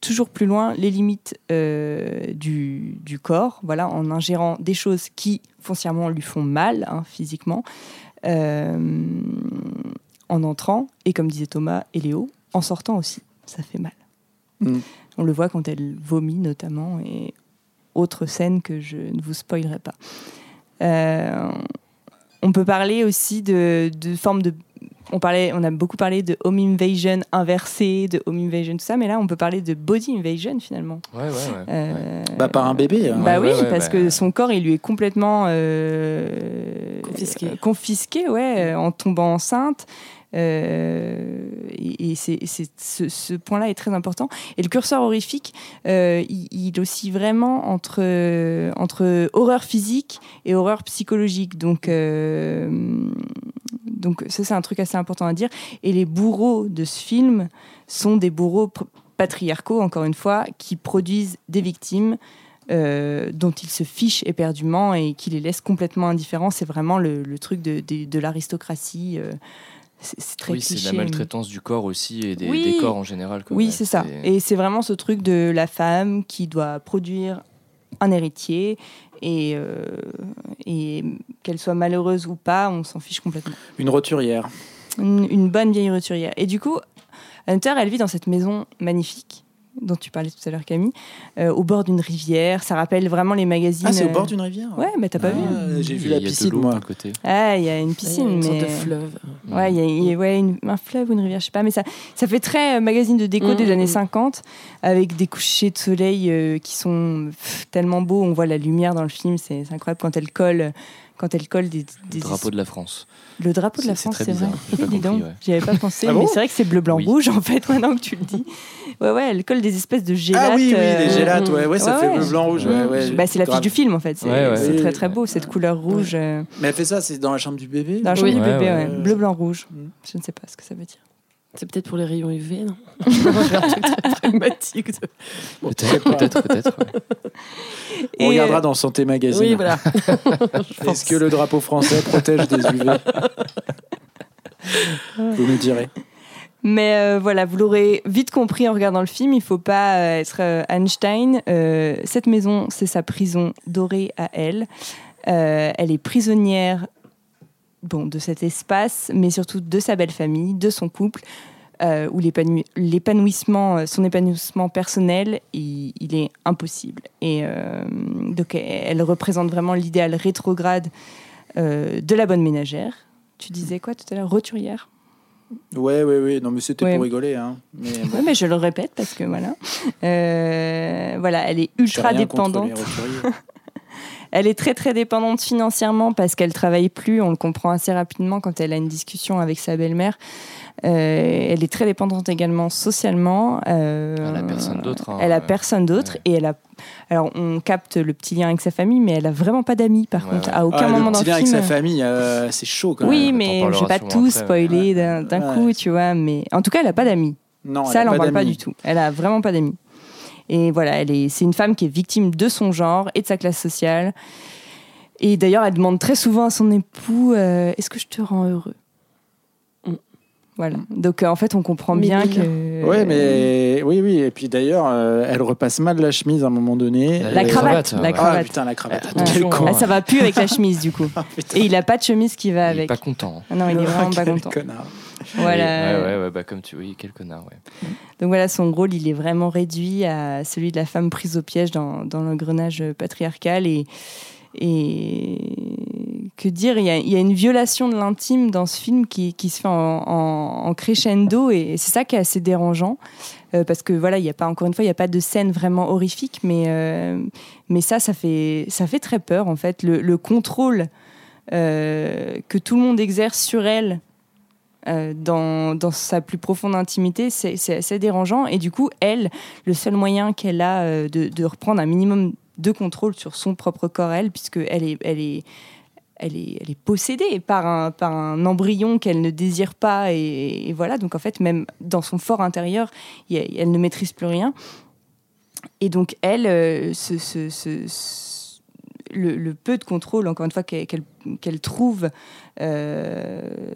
toujours plus loin les limites euh, du, du corps, voilà, en ingérant des choses qui foncièrement lui font mal hein, physiquement, euh, en entrant, et comme disait Thomas et Léo, en sortant aussi. Ça fait mal. Mm. On le voit quand elle vomit notamment, et autre scène que je ne vous spoilerai pas. Euh, on peut parler aussi de, de formes de on, parlait, on a beaucoup parlé de home invasion inversé, de home invasion, tout ça, mais là, on peut parler de body invasion finalement. Ouais, ouais, ouais. Euh, Bah, par un bébé. hein. bah Ouais, oui, ouais, parce bah. que son corps, il lui est complètement euh, Confisqué. confisqué, ouais, euh, en tombant enceinte. Euh, et c'est, ce, point-là est très important. Et le curseur horrifique, euh, il, il oscille vraiment entre, entre horreur physique et horreur psychologique. Donc, euh, donc ça, c'est un truc assez important à dire. Et les bourreaux de ce film sont des bourreaux patriarcaux, encore une fois, qui produisent des victimes dont ils se fichent éperdument et qui les laissent complètement indifférents. C'est vraiment le, truc de, l'aristocratie. C'est c'est très Oui, c'est la maltraitance du corps aussi et des, Oui. des corps en général. quoi. Oui, Ouais, c'est ça. Et c'est vraiment ce truc de la femme qui doit produire un héritier et, euh, et qu'elle soit malheureuse ou pas, on s'en fiche complètement. Une roturière. Une, une bonne vieille roturière. Et du coup, Hunter, elle vit dans cette maison magnifique dont tu parlais tout à l'heure, Camille, euh, au bord d'une rivière. Ça rappelle vraiment les magazines. Ah, c'est au euh, bord d'une rivière Ouais, mais t'as pas vu Ah, J'ai vu y a la piscine, moi. d'un côté. Ah, il y a une piscine, une mais sorte de fleuve. Ouais, il y a, il y a- ouais, une- un fleuve ou une rivière, je sais pas, mais ça, ça fait très euh, magazine de déco Mm, des mm, années mm. 50, avec des couchers de soleil euh, qui sont pff, tellement beaux. On voit la lumière dans le film, c'est c'est incroyable quand elle colle, quand elle colle des, des Le drapeau de la France. le drapeau de la France, très c'est vrai. pas dis donc, ouais. j'y avais pas pensé, Ah bon mais c'est vrai que c'est bleu, blanc, Oui. rouge en fait, maintenant que tu le dis. Ouais, ouais, elle colle des espèces de gélates. Ah oui, oui, euh, les gélates, ouais, ouais, ça ouais, fait bleu, blanc, rouge. Ouais, ouais, Bah, c'est l'affiche grave. du film en fait, c'est Ouais, ouais. c'est très très beau, cette couleur rouge. euh, Mais elle fait ça, c'est dans la chambre du bébé dans la chambre Oui. du bébé, ouais. ouais. bleu, blanc, rouge. Mm. Je ne sais pas ce que ça veut dire. C'est peut-être pour les rayons UV, non Je vais faire un truc très pragmatique. de- Peut-être, peut-être, peut-être. ouais. On regardera euh, dans Santé Magazine. Oui, voilà. Est-ce que le drapeau français protège des UV Vous me direz. Mais euh, voilà, vous l'aurez vite compris en regardant le film, il faut pas euh, être euh, Einstein. Euh, cette maison, c'est sa prison dorée à elle. Euh, elle est prisonnière bon, de cet espace, mais surtout de sa belle famille, de son couple, euh, où l'épanoui- l'épanouissement, euh, son épanouissement personnel, il, il est impossible. Et euh, donc, elle, représente vraiment l'idéal rétrograde euh, de la bonne ménagère. Tu disais quoi tout à l'heure? Roturière? Ouais, ouais, ouais. Non, mais c'était Ouais. pour rigoler. Hein. Mais bon, Ouais, mais je le répète parce que voilà. Voilà, elle est ultra dépendante. Elle est très très dépendante financièrement parce qu'elle travaille plus. On le comprend assez rapidement quand elle a une discussion avec sa belle-mère. Euh, elle est très dépendante également socialement. Euh, Elle a personne d'autre, hein. Elle a personne d'autre et elle a. Alors on capte le petit lien avec sa famille, mais elle a vraiment pas d'amis. Par Ouais, contre, ouais. à aucun Ah, moment le dans petit le lien avec film. sa famille, euh, c'est chaud quand Oui, même. mais parlera je vais pas tout après, spoiler d'un d'un Ouais. coup, tu vois. Mais en tout cas, elle a pas d'amis. Non, Ça, elle a n'en pas parle pas du tout. Elle a vraiment pas d'amis. Et voilà, elle est, c'est une femme qui est victime de son genre et de sa classe sociale. Et d'ailleurs, elle demande très souvent à son époux euh, Est-ce que je te rends heureux? Voilà. Donc, euh, en fait, on comprend bien que. Oui, mais oui, oui. Et puis d'ailleurs, euh, elle repasse mal la chemise à un moment donné. La cravate, la ouais. Ah cravate. putain, la cravate. Ah, Quel con. Ah, ça va plus avec la chemise, du coup. Ah. Et il a pas de chemise qui va Il est avec. pas content. Ah non, il est vraiment pas Quel content. connard. Voilà. Ouais, ouais, ouais, bah comme tu oui, quel connard, ouais. Donc voilà, son rôle, il est vraiment réduit à celui de la femme prise au piège dans, dans l'engrenage patriarcal. Et, et que dire, il y a, une violation de l'intime dans ce film qui, se fait en, en- en crescendo. Et c'est ça qui est assez dérangeant. Euh, parce que voilà, il y a pas, encore une fois, il n'y a pas de scène vraiment horrifique. Mais, euh, mais ça, ça fait, ça fait très peur, en fait. Le, le contrôle euh, que tout le monde exerce sur elle dans, dans sa plus profonde intimité, c'est assez dérangeant. Et du coup, elle, le seul moyen qu'elle a de reprendre un minimum de contrôle sur son propre corps, elle, puisque elle est, elle est, elle est, elle est possédée par un, par un embryon qu'elle ne désire pas. Et, voilà, donc en fait, même dans son fort intérieur, elle ne maîtrise plus rien. Et donc, elle, euh, ce- ce- ce- le, le peu de contrôle, encore une fois, qu'elle qu'elle trouve,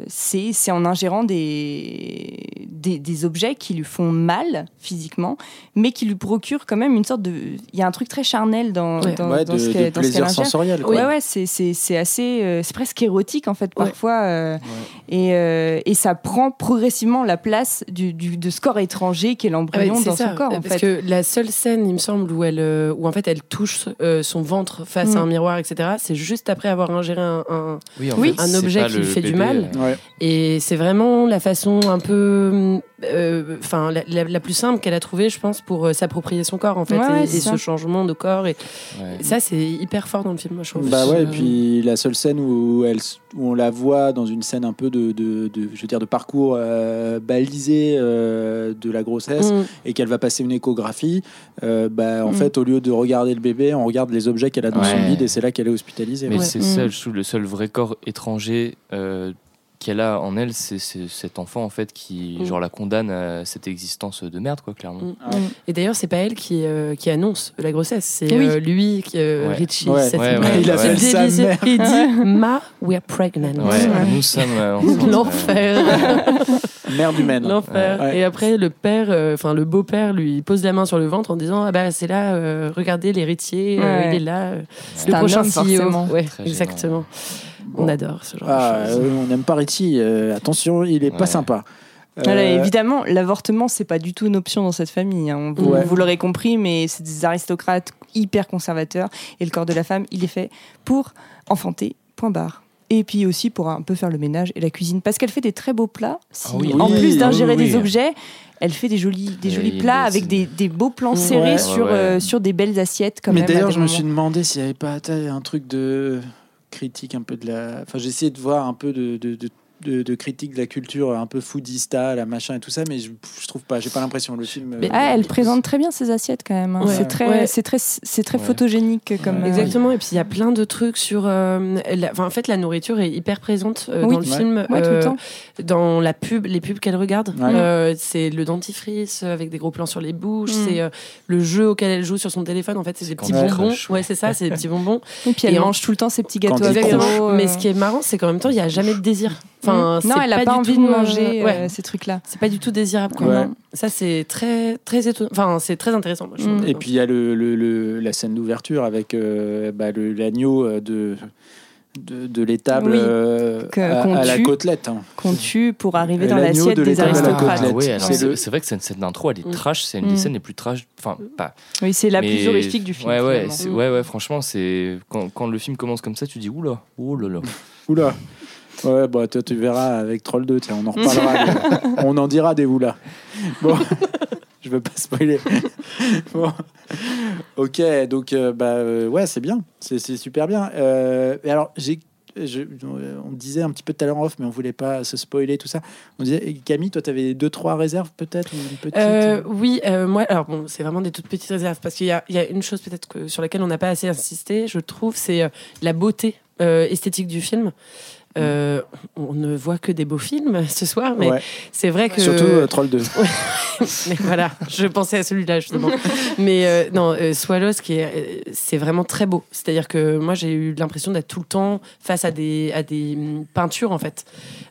c'est c'est en ingérant des, des, des objets qui lui font mal physiquement, mais qui lui procurent quand même une sorte de... Il y a un truc très charnel dans, Ouais. dans, Ouais, dans de, ce qu'elle ingère. sensoriel. quoi. Ouais, ouais, c'est, c'est, c'est assez. euh, c'est presque érotique, en fait, Ouais. parfois. euh, et, euh, et ça prend progressivement la place du, du- de ce corps étranger qui est Ah ouais, l'embryon c'est dans ça. son corps, en Parce fait. que la seule scène, il me semble, où elle, euh, où en fait elle touche euh, son ventre face Mm. à un miroir, etc. C'est juste après avoir ingéré un, un- Oui, en Oui. fait, Un c'est objet qui le fait du mal. Ouais. et c'est vraiment la façon un peu, euh, enfin la, la- la plus simple qu'elle a trouvée, je pense, pour euh, s'approprier son corps en fait, Ouais, et, ce changement de corps. Et ouais. ça, c'est hyper fort dans le film, moi je trouve. Bah ouais, et puis la seule scène où, elle, où on la voit dans une scène un peu de, de, de- je veux dire, de parcours euh, balisé euh, de la grossesse mm. et qu'elle va passer une échographie, euh, bah, en Mm. fait, au lieu de regarder le bébé, on regarde les objets qu'elle a dans son bide et c'est là qu'elle est hospitalisée. Mais ouais. c'est Mm. le seul vrai corps étranger euh, qu'elle a en elle, c'est cet enfant en fait qui Mm. genre la condamne à cette existence de merde quoi, clairement. Mm. Ouais. Et d'ailleurs, c'est pas elle qui, euh, qui annonce la grossesse, c'est Oui. euh, lui, qui, euh, Ouais. Richie. Ouais. il appelle sa mère. Il dit Ma, we're pregnant. Ouais, nous sommes euh, L'enfer. Merde humaine. L'enfer. Ouais. Et après, le père, euh, enfin le beau-père, lui pose la main sur le ventre en disant Ah bah c'est là, euh, regardez l'héritier, euh, il est là, C'est le un prochain homme, CEO. exactement. On adore ce genre Ah, de choses. euh, on n'aime pas Richie. euh, attention, il est pas Ouais. sympa. Voilà, Euh, évidemment, l'avortement, c'est pas du tout une option dans cette famille. hein. Vous, Ouais. vous l'aurez compris, mais c'est des aristocrates hyper conservateurs. Et le corps de la femme, il est fait pour enfanter, point barre. Et puis aussi pour un peu faire le ménage et la cuisine. Parce qu'elle fait des très beaux plats. Si, Ah oui. en Oui, plus d'ingérer oui, oui. des objets, elle fait des jolis, des Et jolis il plats avec des, des beaux plans serrés Ouais, sur, ouais. euh, sur des belles assiettes. Quand Mais même, à d'ailleurs, des je me moments. suis demandé s'il n'y avait pas t'as, un truc de critique un peu de la. Enfin, j'ai essayé de voir un peu de, de, de, de- de critique de la culture un peu foodista, la machin et tout ça, mais je, je trouve pas. J'ai pas l'impression. Le film. Mais- euh, Ah, elle présente très bien ses assiettes quand même. hein. Ouais. C'est très, Ouais. c'est très, c'est très Ouais. photogénique comme. Ouais. euh, Exactement, et puis il y a plein de trucs sur. euh, la- en fait, la nourriture est hyper présente euh, Oui. dans le Ouais. film. Ouais, tout le temps. dans la pub, les pubs qu'elle regarde. Ouais. Euh, c'est le dentifrice avec des gros plans sur les bouches. Mm. C'est euh, le jeu auquel elle joue sur son téléphone. En fait, c'est des petits bonbons. Ouais, c'est ça, c'est des petits bonbons. Et puis elle Et en- mange tout le temps ses petits gâteaux euh, Mais ce qui est marrant, c'est qu'en même temps, il n'y a jamais de désir. Enfin, non, elle a pas, envie tout, de euh, manger ouais. euh, ces trucs-là. C'est pas du tout désirable. Quoi. Ouais. Ça, c'est très, très étonnant. Enfin, c'est très intéressant. Moi, je Mm. trouve. Et puis il y a le, le- le- la scène d'ouverture avec euh, bah, le- l'agneau euh, de de, de l'étable Oui, euh, à, la côtelette. hein. qu'on tue pour arriver dans l'assiette de des aristocrates. Ah C'est le- vrai que cette scène d'intro, elle est Mm. trash. C'est une des Mm. scènes les plus trash. Enfin, pas. Oui, c'est la plus humoristique du film. Ouais, ouais, ouais, ouais, franchement, c'est quand, quand le film commence comme ça, tu dis oula, oh là. Oula. Ouais, bah toi tu verras avec Troll 2, tiens, on en reparlera. on en dira des oula. Bon, je veux pas spoiler. Bon. Ok, donc euh, bah euh, ouais, c'est bien, c'est c'est super bien. Euh, et alors j'ai je- on disait un petit peu tout à l'heure en off, mais on voulait pas se spoiler tout ça. On disait, Camille, toi, tu avais deux, trois réserves peut-être ou une petite Euh, oui, euh, moi, alors bon, c'est vraiment des toutes petites réserves parce qu'il y a, il y a une chose peut-être que, sur laquelle on n'a pas assez insisté, je trouve, c'est euh, la beauté euh, esthétique du film. Euh, on ne voit que des beaux films ce soir, mais Ouais. c'est vrai que Surtout euh, Troll 2. mais voilà, je pensais à celui-là justement. Mais euh, non, Swallows, qui est, c'est vraiment très beau. C'est-à-dire que moi, j'ai eu l'impression d'être tout le temps face à des, à des hum, peintures en fait.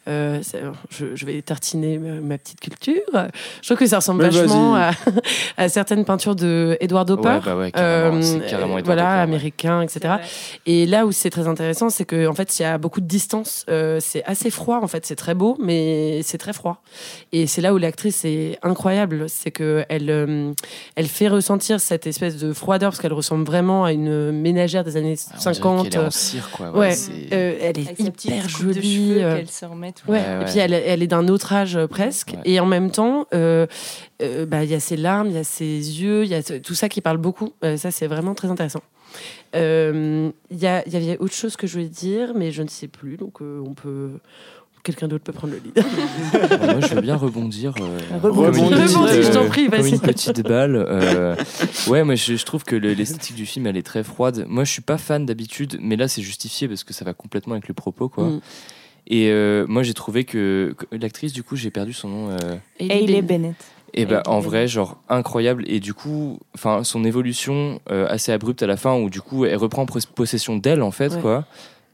Euh, je, je vais tartiner ma, ma petite culture. Je trouve que ça ressemble Mais vachement à, à certaines peintures de Edward Hopper. Ouais, bah ouais, carrément, Euh, c'est carrément Edward voilà, Hopper, ouais. américain, etc. Et là où c'est très intéressant, c'est que en fait, il y a beaucoup de distance. Euh, c'est assez froid, en fait. C'est très beau, mais c'est très froid. Et c'est là où l'actrice est incroyable, c'est que elle, euh, elle fait ressentir cette espèce de froideur parce qu'elle ressemble vraiment à une ménagère des années Ah, on dirait 50. qu'elle est en cire, quoi. Ouais, euh, elle est Avec hyper jolie. cheveux qu'elle se remet tout Ouais, Ouais, et puis elle, elle est d'un autre âge euh, presque. Ouais. Et en même temps, euh, euh, bah, il y a ses larmes, il y a ses yeux, il y a tout ça qui parle beaucoup. Euh, ça, c'est vraiment très intéressant. Euh, Il y, a- il y avait autre chose que je voulais dire, mais je ne sais plus. Donc, euh, on peut. Quelqu'un d'autre peut prendre le lead. Moi, je veux bien rebondir. euh, une petite, Rebondis, je t'en euh, prie, Comme vas-y. une petite balle. euh, ouais, moi, je, je trouve que le- l'esthétique du film, elle est très froide. Moi, je suis pas fan d'habitude, mais là, c'est justifié parce que ça va complètement avec le propos, quoi. Mm. Et euh, moi, j'ai trouvé que, que l'actrice, du coup, j'ai perdu son nom. euh, Hailey Bennett. Et bah, Hailey en vrai, genre incroyable. Et du coup, enfin, son évolution euh, assez abrupte à la fin, où du coup, elle reprend pos- possession d'elle, en fait, Ouais. quoi.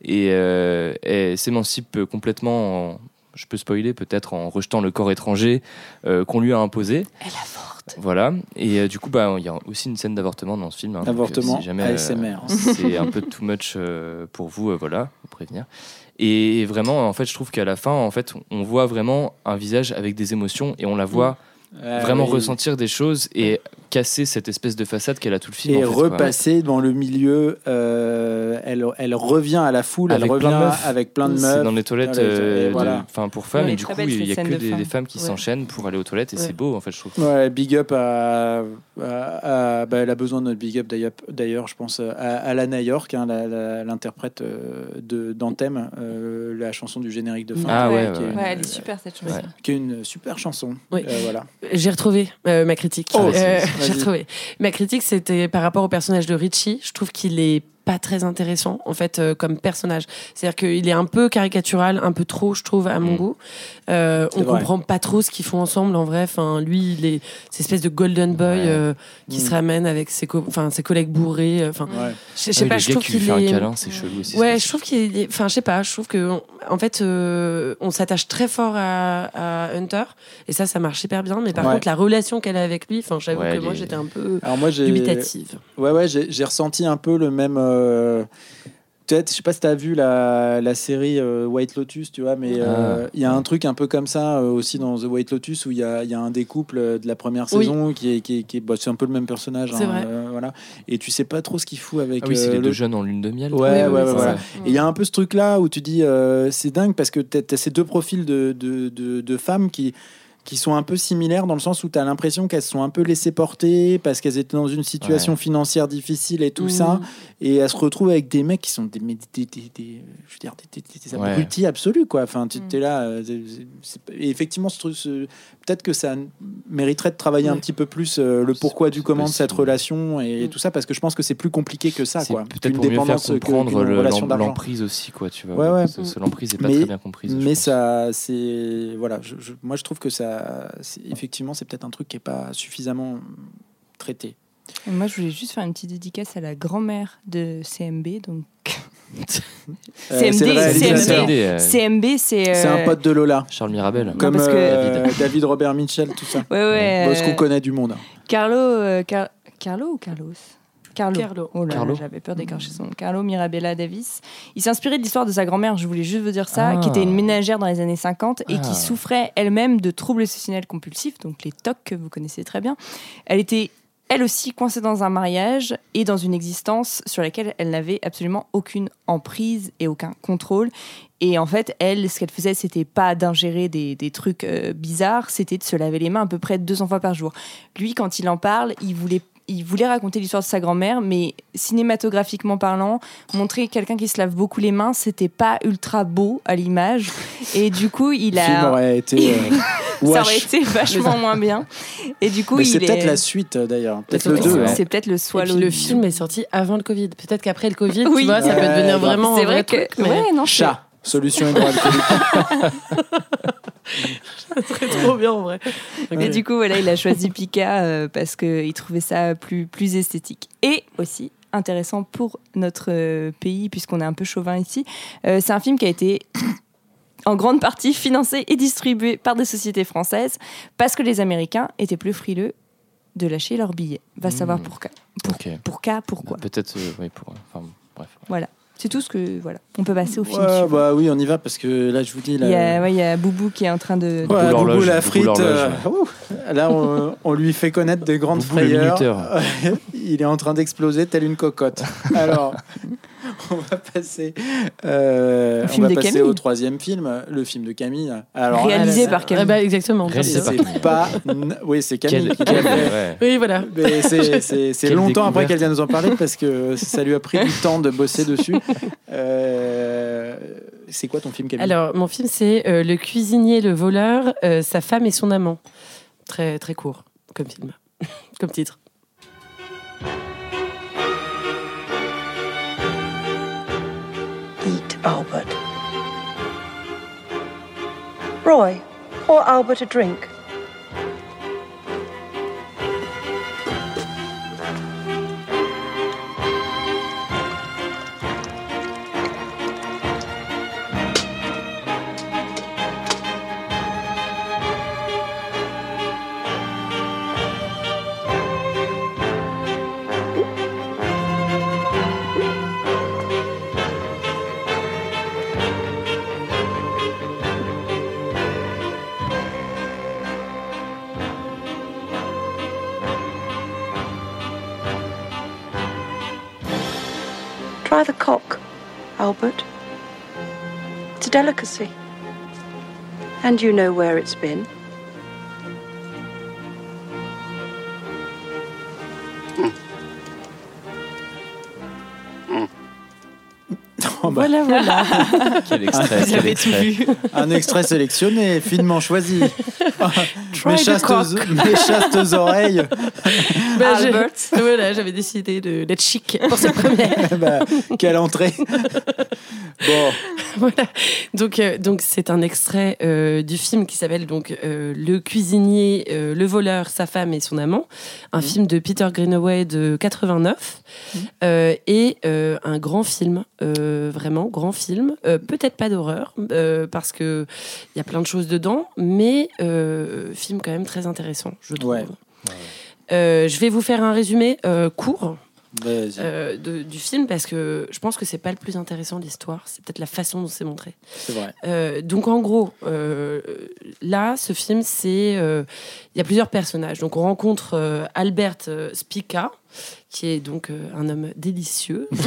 Et euh, elle s'émancipe complètement. En, je peux spoiler peut-être en rejetant le corps étranger euh, qu'on lui a imposé. Elle avorte. Voilà. Et euh, du coup, bah, il y a aussi une scène d'avortement dans ce film. hein. Donc, euh, Avortement, si jamais, euh, ASMR. c'est un peu too much euh, pour vous, euh, voilà, vous prévenir. Et vraiment, en fait, je trouve qu'à la fin, en fait, on voit vraiment un visage avec des émotions et on la voit Ah vraiment oui. ressentir des choses et casser cette espèce de façade qu'elle a tout le film. Et en fait, quoi. repasser dans le milieu, euh, elle, elle revient à la foule, Avec elle plein de revient meufs. avec plein de C'est meufs. dans les toilettes, Dans les toilettes, euh, de- voilà. enfin pour femmes, Ouais, et du coup, belle, il y a que de des, des femmes. qui Ouais. s'enchaînent pour aller aux toilettes et Ouais. c'est beau, en fait, je trouve. Ouais, big up à. à- à- bah, elle a besoin de notre big up d'ailleurs, d'ailleurs, je pense, à, à Lana York, hein, la- la- l'interprète euh, de d'Anthem, euh, la chanson du générique de fin. Ah ouais, qui est ouais, une- Ouais, elle est super cette chanson. Qui est une super chanson. Oui. Euh, voilà. J'ai retrouvé euh, ma critique. Oh, Euh, j'ai retrouvé. Ma critique, c'était par rapport au personnage de Richie. Je trouve qu'il est pas très intéressant en fait euh, comme personnage. C'est-à-dire qu'il est un peu caricatural, un peu trop, je trouve, à mon Mm. goût. Euh, on vrai. comprend pas trop ce qu'ils font ensemble en vrai. Enfin, lui, il est cette espèce de golden boy Ouais. euh, qui Mm. se ramène avec ses, co- ses collègues bourrés. Enfin, Ouais. je Ah sais pas, je trouve qu'il fait un est. câlin, c'est chelou aussi. Ouais, je trouve qu'il est. Enfin, je sais pas, je trouve que, en fait, euh, on s'attache très fort à, à Hunter, et ça, ça marche hyper bien, mais par Ouais. contre, la relation qu'elle a avec lui, enfin, j'avoue Ouais, que moi, les- j'étais un peu Alors moi, dubitative. Ouais, ouais, j'ai j'ai ressenti un peu le même. Euh, Peut-être, je sais pas si tu as vu la, la série euh, White Lotus, tu vois, mais euh, Ah. il y a un truc un peu comme ça euh, aussi dans The White Lotus où il y a, il y a un des couples euh, de la première Oui. saison qui est. Qui est, qui est- bah, c'est un peu le même personnage. Hein, vrai. euh, voilà. Et tu sais pas trop ce qu'il fout avec Ah oui, c'est euh, les le- deux jeunes en lune de miel. Ouais, ouais, ouais, voilà. Et il y a un peu ce truc-là où tu dis, euh, c'est dingue parce que tu as, ces deux profils de, de, de, de femmes qui, qui sont un peu similaires dans le sens où tu as l'impression qu'elles se sont un peu laissées porter parce qu'elles étaient dans une situation financière difficile et tout Mhm. ça. Et elles se retrouvent avec des mecs qui sont des, des, des, des- des- je veux dire, des, des- des Ouais. abrutis absolus. Quoi. Enfin, tu Mm. es là. euh, et effectivement, ce truc- ce- peut-être que ça mériterait de travailler un petit peu plus euh, le pourquoi du comment de cette relation et Mm. tout ça parce que je pense que c'est plus compliqué que ça. Quoi, peut-être pour mieux faire dépendance que- comprendre le- l'emprise aussi, quoi, tu vois. Ouais, ouais. Parce que L'emprise est pas Mais- très bien comprise. Mais ça, c'est voilà. Je, je- moi, je trouve que ça, c'est- effectivement, c'est peut-être un truc qui est pas suffisamment traité. Et moi, je voulais juste faire une petite dédicace à la grand-mère de CMB. Donc, Euh, CMD. CMD. euh, CMB, c'est. euh, C'est un pote de Lola, Charles Mirabel. comme parce que- euh, David Robert Mitchell, tout ça. Ouais, ouais. Bon, ce euh, qu'on connaît du monde. Carlo, euh, Car- Carlo ou Carlos? Carlo. Carlo. Oh là là, Carlo. j'avais peur d'écorcher son nom. Carlo Mirabella Davis. Il s'inspirait de l'histoire de sa grand-mère, je voulais juste vous dire ça, Ah. qui était une ménagère dans les années 50 et Ah. qui souffrait elle-même de troubles obsessionnels compulsifs, donc les TOC que vous connaissez très bien. Elle était elle aussi coincée dans un mariage et dans une existence sur laquelle elle n'avait absolument aucune emprise et aucun contrôle. Et en fait, elle, ce qu'elle faisait, c'était pas d'ingérer des, des trucs euh, bizarres, c'était de se laver les mains à peu près 200 fois par jour. Lui, quand il en parle, il voulait il voulait raconter l'histoire de sa grand-mère, mais cinématographiquement parlant, montrer quelqu'un qui se lave beaucoup les mains, c'était pas ultra beau à l'image. Et du coup, il Le film a. aurait été. euh, Ça aurait été vachement moins bien. Et du coup, Mais il c'est peut-être est- la suite euh, d'ailleurs. Peut-être le c'est- 2. ouais. C'est peut-être le swallow. le film est sorti avant le Covid. Peut-être qu'après le Covid, Oui. tu vois, ça peut Ouais, devenir vraiment C'est vrai vrai que. truc. mais Ouais, non, c'est- Chat. Solution hydroalcoolique. c'est trop bien en vrai. Et du coup, voilà, il a choisi Pika euh, parce qu'il trouvait ça plus, plus esthétique. Et aussi intéressant pour notre euh, pays, puisqu'on est un peu chauvin ici. euh, c'est un film qui a été en grande partie financé et distribué par des sociétés françaises parce que les Américains étaient plus frileux de lâcher leurs billets. Va Mmh. savoir pour, ca- pour, Ok. pour cas, pourquoi. Peut-être, euh, oui, pour. Enfin, bref. Voilà. C'est tout ce que. Voilà. On peut passer au film. Ouais, bah oui, on y va parce que là, je vous dis. Là, il, y a, ouais, il y a Boubou qui est en train de. Ouais, Boubou la frite. euh, ouh, là, on, on lui fait connaître des grandes Boubou frayeurs. Il est en train d'exploser tel une cocotte. Alors, on va passer, euh, on va passer Camille. au troisième film, le film de Camille. Alors, Réalisé par Camille. Ah bah, exactement. Réalisé C'est par Camille. pas. Oui, c'est Camille Quel, ouais. Oui, voilà. C'est- longtemps après qu'elle vient nous en parler parce que ça lui a pris du temps de bosser dessus. Euh, c'est quoi ton film, Camille? Alors, mon film, c'est euh, Le cuisinier, le voleur, euh, sa femme et son amant. Très, très court comme film, comme titre. Oh, Albert. Roy, pour Albert a drink. Try the cock, Albert. It's a delicacy. And you know where it's been. Oh, bah, Voilà, mm. voilà. Quel extrait, quel extrait. Un extrait sélectionné, finement choisi. mes, chastes, cock. mes chastes oreilles. Bah, Albert. voilà, j'avais décidé de- d'être chic pour cette première. Bah, quelle entrée. Bon, voilà. Donc, euh, donc c'est un extrait euh, du film qui s'appelle donc euh, Le cuisinier, euh, le voleur, sa femme et son amant, un film de Peter Greenaway de 89 euh, et euh, un grand film, euh, vraiment grand film. Euh, Peut-être pas d'horreur euh, parce que il y a plein de choses dedans, mais euh, film quand même très intéressant, je trouve. Ouais. Euh, je vais vous faire un résumé euh, court euh, de- du film parce que je pense que c'est pas le plus intéressant de l'histoire, c'est peut-être la façon dont c'est montré. c'est vrai. Euh, donc en gros, euh, là, ce film, c'est il y a plusieurs personnages. Donc on rencontre Albert Spica, qui est donc euh, un homme délicieux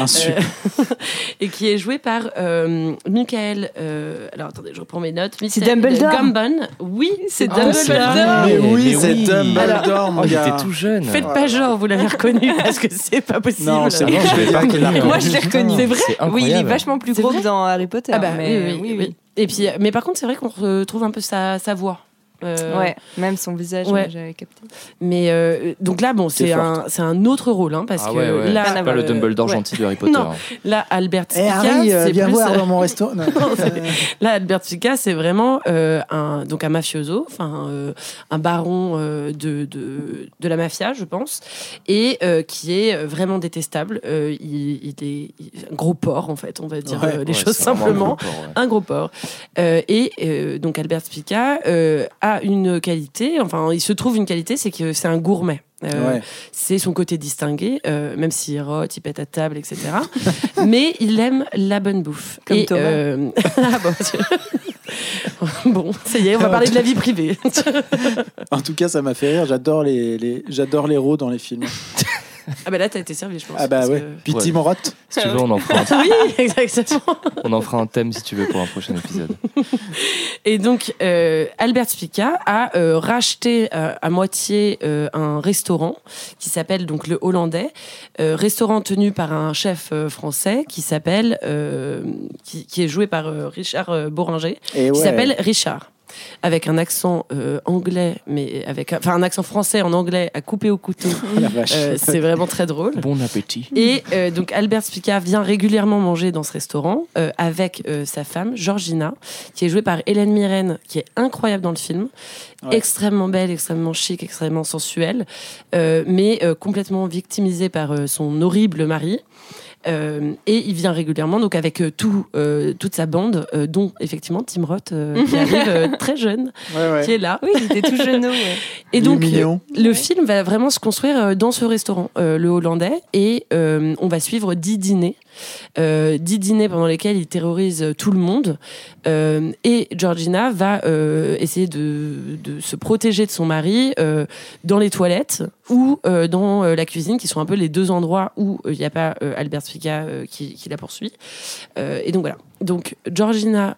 Euh, et qui est joué par euh, Michael. euh, alors attendez, je reprends mes notes. C'est Dumbledore. Gambon. Oui, c'est Ah, Dumbledore. Mais oui, c'est oui. Dumbledore, mon Oh, il gars. était tout jeune. Faites pas genre, vous l'avez reconnu parce que c'est pas possible. Non, c'est bon, je l'ai pas. Moi, je l'ai reconnu. C'est vrai Oui, il est vachement plus gros que dans Harry Potter. Ah bah mais oui, oui, oui, Et puis, mais par contre, c'est vrai qu'on retrouve un peu sa, sa voix. Euh, Ouais, même son visage, Ouais. j'avais capté. Mais euh, donc là, bon, c'est un, c'est un autre rôle, hein, parce Ah que ouais, ouais. là, C'est pas le euh, Dumbledore ouais. gentil de Harry Potter. Non. hein. Là, Albert Eh Spica, Harry, euh, c'est voir euh, dans mon resto. Non. Euh, Là, Albert Spica, c'est vraiment euh, un, donc un mafioso, enfin euh, un baron euh, de, de, de la mafia, je pense, et euh, qui est euh, vraiment détestable. Euh, il, il est un gros porc, en fait, on va dire Ouais, euh, les Ouais, choses simplement. un gros porc, ouais. un gros porc. Euh, et euh, donc Albert Spica euh, a a une qualité, enfin, il se trouve une qualité, c'est que c'est un gourmet. Euh, Ouais. C'est son côté distingué, euh, même s'il rote, il pète à table, etc. Mais il aime la bonne bouffe. Comme Et, euh, ah bon, tu- bon, ça y est, on va parler de la vie privée. En tout cas, ça m'a fait rire. J'adore les, les- j'adore l'héros dans les films. Ah bah là, t'as été servi, je pense. Ah bah ouais. que- Puis Ouais. Si tu veux, on en fera un, Oui, exactement. on en fera un thème si tu veux pour un prochain épisode. Et donc, euh, Albert Spica a euh, racheté euh, à moitié euh, un restaurant qui s'appelle donc le Hollandais, euh, restaurant tenu par un chef euh, français qui s'appelle, euh, qui, qui est joué par euh, Richard euh, Boringer, Et qui ouais. s'appelle Richard. Avec un accent euh, anglais, mais avec, enfin un accent français en anglais à couper au couteau. Oh. Euh, c'est vraiment très drôle. Bon appétit. Et euh, donc Albert Spica vient régulièrement manger dans ce restaurant euh, avec euh, sa femme Georgina, qui est jouée par Hélène Mirren, qui est incroyable dans le film, Ouais. extrêmement belle, extrêmement chic, extrêmement sensuelle, euh, mais euh, complètement victimisée par euh, son horrible mari. Euh, et il vient régulièrement donc avec euh, tout, euh, toute sa bande, euh, dont effectivement Tim Roth euh, qui arrive euh, très jeune, Ouais, ouais. qui est là. Oui, il était tout jeune. Ouais. Et donc, le film va vraiment se construire dans ce restaurant, euh, le Hollandais, et euh, on va suivre dix dîners. Euh, dix dîners pendant lesquels il terrorise tout le monde. Euh, et Georgina va euh, essayer de, de se protéger de son mari euh, dans les toilettes ou euh, dans euh, la cuisine, qui sont un peu les deux endroits où euh, il n'y a pas Albert Spica qui, qui la poursuit. Et donc voilà. Donc Georgina,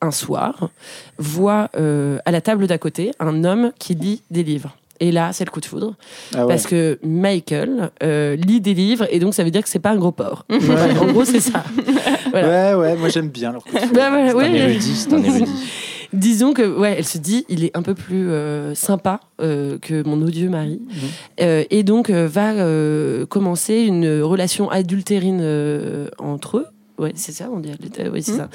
un soir, voit à la table d'à côté un homme qui lit des livres. Et là, c'est le coup de foudre. Ah ouais. Parce que Michael euh, lit des livres et donc ça veut dire que c'est pas un gros porc. En gros, c'est ça. Voilà. Ouais, ouais, moi j'aime bien leur coup de foudre. Bah, voilà, C'est ouais, un érudit, c'est un érudit. Disons que, ouais, elle se dit, il est un peu plus euh, sympa euh, que mon odieux mari. Mhm. Euh, et donc, euh, va euh, commencer une relation adultérine euh, entre eux. Ouais, c'est ça, on dit adultère, oui, c'est Mhm. ça.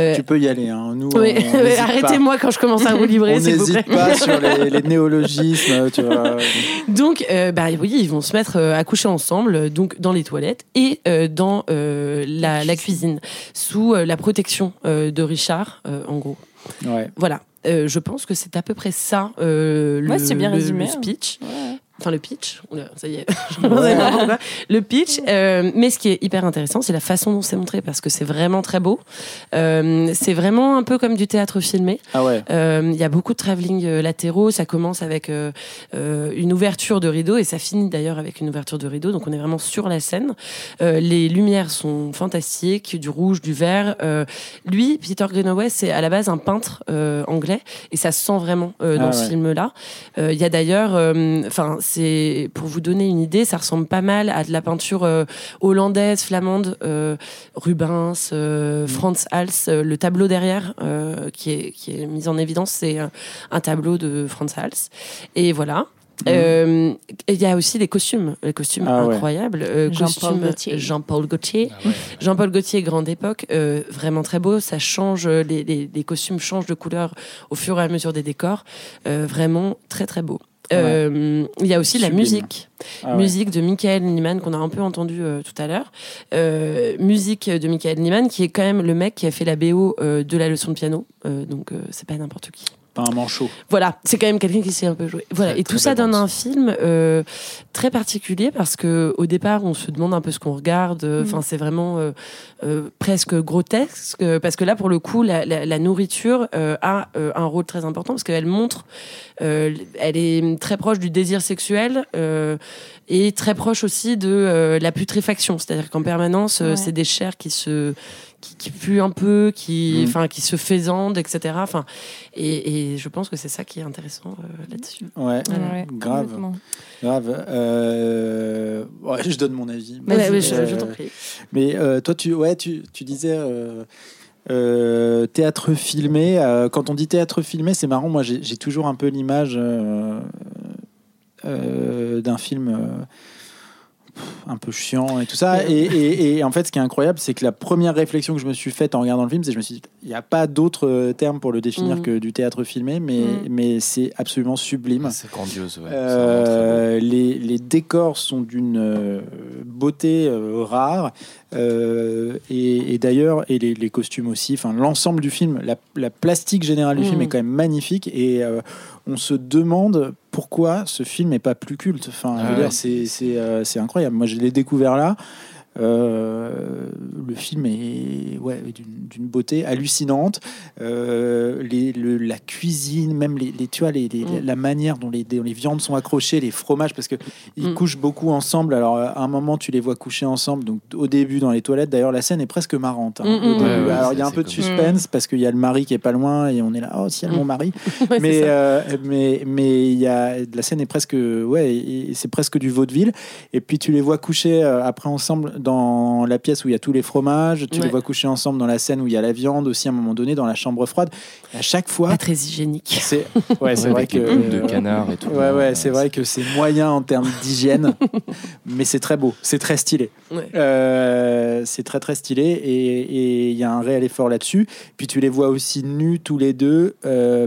Euh, Tu peux y aller, hein. Nous, oui, on- on arrêtez-moi quand je commence à vous On livrer, s'il vous plaît. n'hésite pas sur les, les néologismes, tu vois. Donc, euh, bah oui, ils vont se mettre à coucher ensemble, donc dans les toilettes et euh, dans euh, la, la cuisine, sous euh, la protection euh, de Richard, euh, en gros. Ouais. Voilà. Euh, je pense que c'est à peu près ça euh, le, Ouais, bien le- résumé, le hein. speech. Enfin, le pitch. Ça y est. Ouais. Le pitch. euh, mais ce qui est hyper intéressant, c'est la façon dont c'est montré parce que c'est vraiment très beau. Euh, c'est vraiment un peu comme du théâtre filmé. Ah ouais. Euh, Il y a beaucoup de travelling latéraux. Ça commence avec une ouverture de rideau et ça finit d'ailleurs avec une ouverture de rideau. Donc on est vraiment sur la scène. Les lumières sont fantastiques, du rouge, du vert. Lui, Peter Greenaway, c'est à la base un peintre anglais et ça se sent vraiment dans Ah ce film-là. Il y a d'ailleurs, enfin c'est pour vous donner une idée, ça ressemble pas mal à de la peinture euh, hollandaise, flamande, euh, Rubens, euh, Franz Hals. Euh, le tableau derrière euh, qui, est, qui est mis en évidence, c'est euh, un tableau de Franz Hals. Et voilà. Euh, et Il y a aussi les costumes, les costumes Ah ouais. incroyables. Euh, Jean-Paul Gaultier. Jean-Paul Gaultier. Jean-Paul Gaultier, grande époque, euh, vraiment très beau. Ça change, les, les- les costumes changent de couleur au fur et à mesure des décors. Euh, vraiment très très beau. Euh, Il y a aussi la musique, Ah ouais. musique de Michael Nyman qu'on a un peu entendu euh, tout à l'heure. Euh, musique de Michael Nyman qui est quand même le mec qui a fait la BO de la leçon de piano. Donc c'est pas n'importe qui. Pas un manchot. Voilà, c'est quand même quelqu'un qui sait un peu jouer. Voilà, et tout ça donne un film euh, très particulier parce que au départ, on se demande un peu ce qu'on regarde. Mm. Enfin, c'est vraiment euh, euh, presque grotesque parce que là, pour le coup, la, la- la nourriture euh, a euh, un rôle très important parce qu'elle montre, euh, elle est très proche du désir sexuel. euh, et très proche aussi de euh, la putréfaction, c'est-à-dire qu'en permanence, Ouais. c'est des chairs qui se qui, qui puent un peu, qui, Mm. enfin, qui se faisandent, etc. Enfin, et, et je pense que c'est ça qui est intéressant euh, là-dessus. Ouais, Ouais, grave. Grave. Euh, ouais, je donne mon avis. Ouais, je, Euh, je t'en prie. Mais euh, toi, tu, ouais, tu, tu disais euh, euh, théâtre filmé. Euh, quand on dit théâtre filmé, c'est marrant. Moi, j'ai toujours un peu l'image euh, euh, d'un film. Un peu chiant et tout ça. Et, et- et en fait, ce qui est incroyable, c'est que la première réflexion que je me suis faite en regardant le film, c'est que je me suis dit, il n'y a pas d'autre euh, terme pour le définir Mhm. que du théâtre filmé, mais, Mhm. mais c'est absolument sublime. C'est grandiose, ouais. Euh, les, les décors sont d'une euh, beauté euh, rare Euh, et, et d'ailleurs et les, les costumes aussi enfin l'ensemble du film la, la plastique générale du film est quand même magnifique et euh, on se demande pourquoi ce film n'est pas plus culte. Enfin Ah ouais. c'est euh, c'est incroyable. Moi je l'ai découvert là Euh, le film est ouais, d'une beauté hallucinante. Euh, les, le- la cuisine, même les, les- tu vois, les, les- Mm. la manière dont les, dont les viandes sont accrochées, les fromages, parce que ils Mm. couchent beaucoup ensemble. Alors à un moment, tu les vois coucher ensemble. Donc au début dans les toilettes. D'ailleurs, la scène est presque marrante. hein, Mm, au début. Ouais, ouais, Alors il y a un peu de suspense parce qu'il y a le mari qui est pas loin et on est là. Oh, si elle mon mari. Mais euh, mais mais il y a la scène est presque ouais c'est presque du vaudeville et puis tu les vois coucher après ensemble dans la pièce où il y a tous les fromages tu Ouais. les vois coucher ensemble dans la scène où il y a la viande aussi à un moment donné dans la chambre froide et à chaque fois Pas très hygiénique. c'est ouais c'est Ouais, vrai avec que les de canard et tout. ouais ouais Ouais, c'est vrai que c'est moyen en termes d'hygiène mais c'est très beau c'est très stylé Ouais. euh, c'est très très stylé et et il y a un réel effort là-dessus. Puis tu les vois aussi nus tous les deux euh,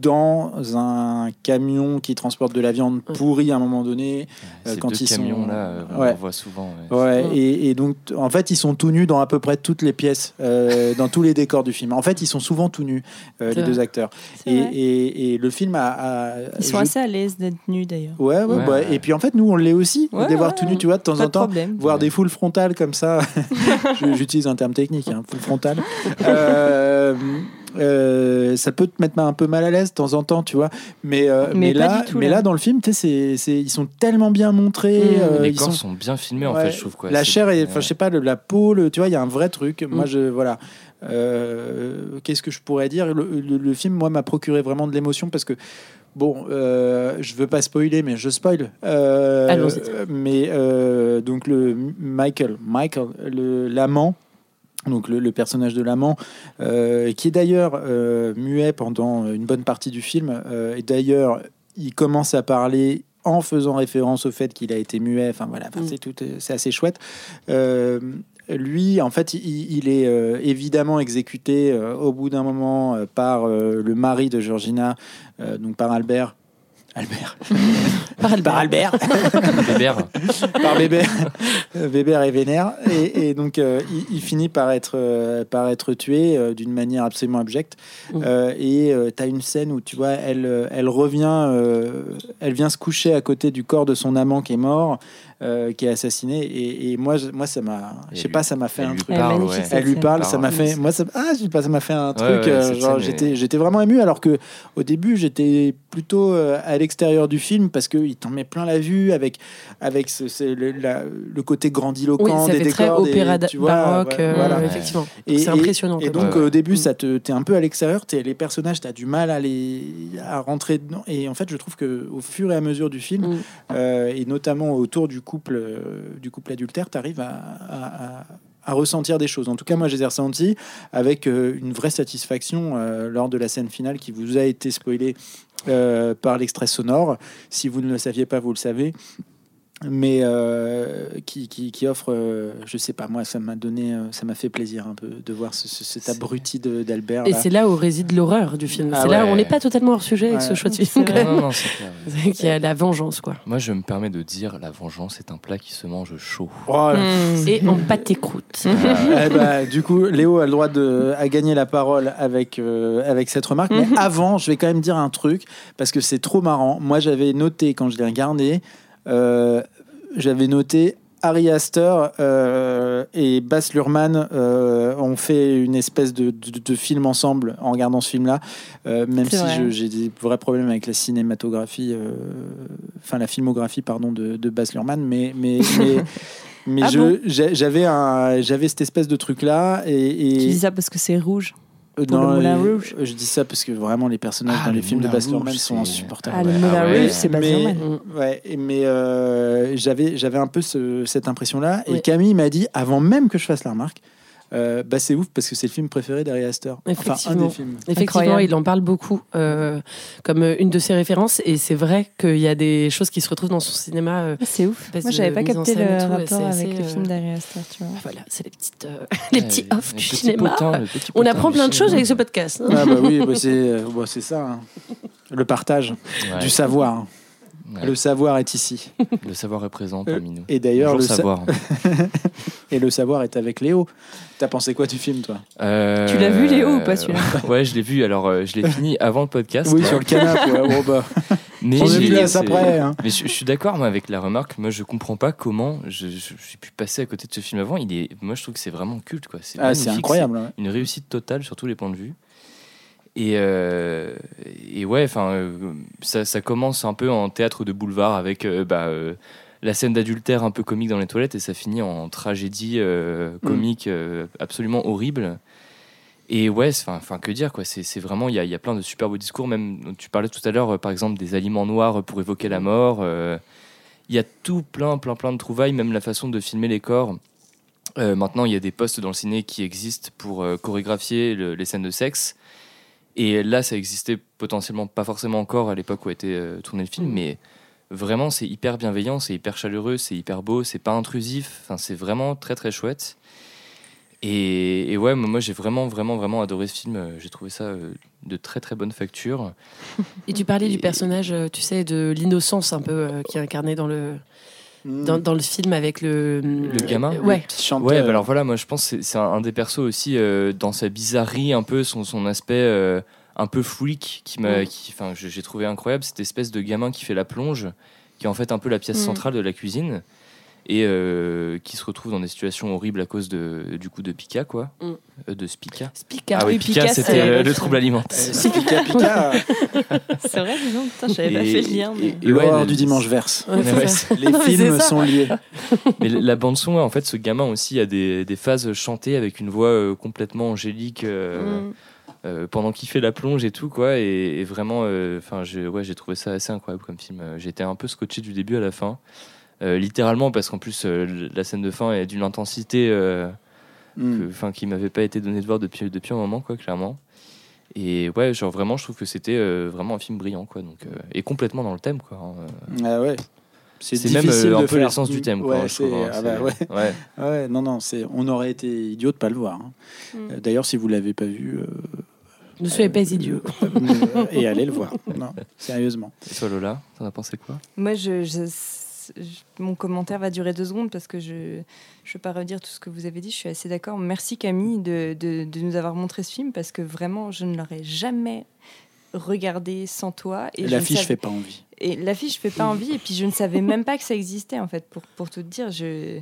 dans un camion qui transporte de la viande pourrie à un moment donné. euh, Ces quand deux ils sont- camions là, euh, on Ouais. en voit souvent. ouais. Ouais, et, et donc en fait ils sont tout nus dans à peu près toutes les pièces, euh, dans tous les décors du film. En fait ils sont souvent tout nus, euh, les vrai. deux acteurs. Et, et- et le film a... a- Ils sont je- assez à l'aise d'être nus d'ailleurs. Ouais, ouais, Ouais, bah, ouais. Et puis en fait nous on l'est aussi, Ouais, de les voir ouais, tout nus, ouais. tu vois, de temps en temps. problème. voir Ouais. des foules frontales comme ça. J'utilise un terme technique, hein, full frontale. Euh, ça peut te mettre un peu mal à l'aise de temps en temps, tu vois. Mais, euh, Mais là, tout, mais là. dans le film, tu sais, ils sont tellement bien montrés. Mmh. euh, Les ils corps sont, sont... bien filmés en fait, je trouve. Quoi. la chair, et, enfin, je sais pas, le- la peau, le, tu vois, il y a un vrai truc. Moi, Mm. je voilà. Euh, Qu'est-ce que je pourrais dire? Le, le- le film, moi, m'a procuré vraiment de l'émotion parce que. Bon, euh, je veux pas spoiler, mais je spoil. Euh, Allons-y. Mais euh, donc le Michael, Michael, le l'amant, donc le, le personnage de l'amant, euh, qui est d'ailleurs euh, muet pendant une bonne partie du film, euh, et d'ailleurs il commence à parler en faisant référence au fait qu'il a été muet. Enfin voilà, enfin, Mm. c'est tout, c'est assez chouette. Lui, en fait, il, il est euh, évidemment exécuté euh, au bout d'un moment euh, par le mari de Georgina, donc par Albert. Albert. Par Albert. Par Albert. Weber, par Weber. Weber est vénère. Et, et donc, euh, il, il finit par être, euh, par être tué euh, d'une manière absolument abjecte. Et tu as une scène où, tu vois, elle, elle revient, euh, elle vient se coucher à côté du corps de son amant qui est mort, euh, qui est assassiné. Et, et moi, je- moi, ça m'a, je Et sais pas, ça m'a fait un truc. Parle, ouais. Elle lui parle, ça m'a fait. Moi, ça, ah, je sais pas, ça m'a fait un truc. ouais, euh, genre, j'étais, j'étais vraiment ému, alors que au début, j'étais plutôt euh, à l'extérieur du film parce qu'il t'en met plein la vue avec, avec ce, ce- le, la- le côté grandiloquent Oui, ça des fait très décors, des- opéra da- tu vois, baroque, ouais, euh, voilà. effectivement. Et- C'est et- impressionnant. Et quoi. donc Ouais. au début, Mm. ça te, t'es un peu à l'extérieur, t'es, les personnages, t'as du mal à les à rentrer dedans. Et en fait, je trouve que au fur et à mesure du film, Mm. euh, et notamment autour du couple, euh, du couple adultère, t'arrives à, à- ressentir des choses. En tout cas, moi, je les ai ressentis avec euh, une vraie satisfaction euh, lors de la scène finale qui vous a été spoilée par l'extrait sonore. Si vous ne le saviez pas, vous le savez. Mais euh, qui, qui, qui offre, euh, je sais pas, moi, ça m'a donné, euh, ça m'a fait plaisir un peu de voir ce, ce- cet abruti d'Albert. Et c'est là où réside l'horreur du film. Ah c'est là où on n'est pas totalement hors sujet avec ce choix de film. Non, non, c'est clair. C'est qu'il y a la vengeance, quoi. Moi, je me permets de dire, la vengeance est un plat qui se mange chaud. Oh là Mm. Et en pâté croûte. Eh ben, du coup, Léo a le droit de à gagner la parole avec, euh, avec cette remarque. Mais avant, je vais quand même dire un truc parce que c'est trop marrant. Moi, j'avais noté quand je l'ai regardé, euh, j'avais noté Harry Astor euh, et Baz Luhrmann euh, ont fait une espèce de, de- de film ensemble en regardant ce film-là. Euh, même si j'ai des vrais problèmes avec la cinématographie, euh, enfin la filmographie pardon de, de Baz Luhrmann, mais mais mais, mais Ah je- bon? j'ai- j'avais un j'avais cette espèce de truc là et, et- Tu dis ça parce que c'est rouge. Euh, pour le non, Moulin euh, Rouge. Je dis ça parce que vraiment les personnages Ah, dans les le films de Baz Luhrmann sont insupportables. Ah, le ouais, Moulin ah ouais. Rouge, c'est Baz mais, Luhrmann. ouais, et- mais euh, j'avais j'avais un peu ce- cette impression là et Oui. Camille m'a dit avant même que je fasse la remarque Euh, bah, c'est ouf parce que c'est le film préféré d'Ari Aster. Enfin, un Effectivement. des films. Effectivement, Incroyable. il en parle beaucoup euh, comme euh, une de ses références. Et c'est vrai qu'il y a des choses qui se retrouvent dans son cinéma. euh, Ah, C'est ouf. Moi, j'avais pas capté le tout, rapport avec assez, le film d'Ari Aster, tu vois. voilà, c'est les, petites, euh, les petits off les du petits cinéma. potins, On apprend plein de choses avec ce podcast. hein. Ah bah oui, bah, c'est bah, c'est ça. hein. Le partage Ouais. du savoir. Ouais. Le savoir est ici. Le savoir est présent parmi nous. Et d'ailleurs, le, sa- savoir. et le savoir est avec Léo. T'as pensé quoi du film, toi? Euh, Tu l'as vu, Léo, ou pas, celui-là? Ouais, je l'ai vu. Alors, euh, je l'ai fini avant le podcast. Oui, sur le canapé. ouais, bon, bah, Mais on est hein. Mais je, je suis d'accord moi, avec la remarque. Moi, je comprends pas comment je- je- j'ai pu passer à côté de ce film avant. Il est, moi, je trouve que c'est vraiment culte. quoi. C'est Ah, incroyable. Une réussite totale sur tous les points de vue. Et, euh, et ouais, enfin, euh, ça, ça commence un peu en théâtre de boulevard avec euh, bah, la scène d'adultère un peu comique dans les toilettes et ça finit en tragédie euh, comique absolument horrible. Et ouais, enfin, que dire quoi. C'est vraiment, il y a, il y a plein de super beaux discours. Même, tu parlais tout à l'heure, par exemple, des aliments noirs pour évoquer la mort. euh, Il y a tout plein, plein, plein de trouvailles. Même la façon de filmer les corps. Euh, maintenant, il y a des postes dans le ciné qui existent pour euh, chorégraphier le- les scènes de sexe. Et là, ça existait potentiellement pas forcément encore à l'époque où a été euh, tourné le film, mais vraiment, c'est hyper bienveillant, c'est hyper chaleureux, c'est hyper beau, c'est pas intrusif. Enfin, c'est vraiment très très chouette. Et, et ouais, moi j'ai vraiment vraiment vraiment adoré ce film. J'ai trouvé ça euh, de très très bonne facture. Et tu parlais du personnage, euh, tu sais, de l'innocence un peu euh, qui est incarné dans le, Mm. dans, dans le film avec le. Le gamin Euh, Ouais. Chanteur. Ouais, bah alors voilà, moi je pense que c'est- un, un des persos aussi euh, dans sa bizarrerie, un peu son, son aspect euh, un peu freak qui m'a, qui, enfin, je- j'ai trouvé incroyable cette espèce de gamin qui fait la plonge, qui est en fait un peu la pièce Mm. centrale de la cuisine et euh, qui se retrouve dans des situations horribles à cause de du coup de Pika quoi, Mm. Euh, de Spica. Spica. Ah oui, Pika, Pika, c'était euh, le trouble alimentaire. c'est Pika Pika. C'est vrai, dis donc, putain, j'avais pas fait le lien. mais- et- et ouais, le- du dimanche verse. Ouais, Ouais. Les films sont liés. Mais la bande son, en fait, ce gamin aussi a des, des phases chantées avec une voix euh, complètement angélique. euh, Mm. euh, pendant qu'il fait la plonge et tout quoi et, et vraiment euh, enfin j'ai ouais j'ai trouvé ça assez incroyable comme film j'étais un peu scotché du début à la fin Euh, littéralement parce qu'en plus euh, la scène de fin est d'une intensité euh, Mm. que- qui m'avait pas été donnée de voir depuis depuis un moment quoi clairement et ouais genre vraiment je trouve que c'était euh, vraiment un film brillant quoi donc euh, et complètement dans le thème quoi hein. Ah ouais. c'est même euh, un peu faire- l'essence du thème quoi Ouais, je trouve, c'est- hein. ah bah C'est- ouais. ouais. Ouais, non, non, c'est, on aurait été idiot de pas le voir. hein. Mm. Euh, D'ailleurs, si vous l'avez pas vu, euh, Ne soyez pas idiot. euh, et allez le voir. Non, sérieusement. et toi Lola t'en as pensé quoi? Moi, je- mon commentaire va durer deux secondes parce que je ne veux pas redire tout ce que vous avez dit. Je suis assez d'accord. Merci Camille de, de- de nous avoir montré ce film parce que vraiment, je ne l'aurais jamais regardé sans toi. Et je ne L'affiche savais- fait pas envie. Et l'affiche fait pas envie. Et puis je ne savais même pas que ça existait en fait. Pour, pour tout te dire, je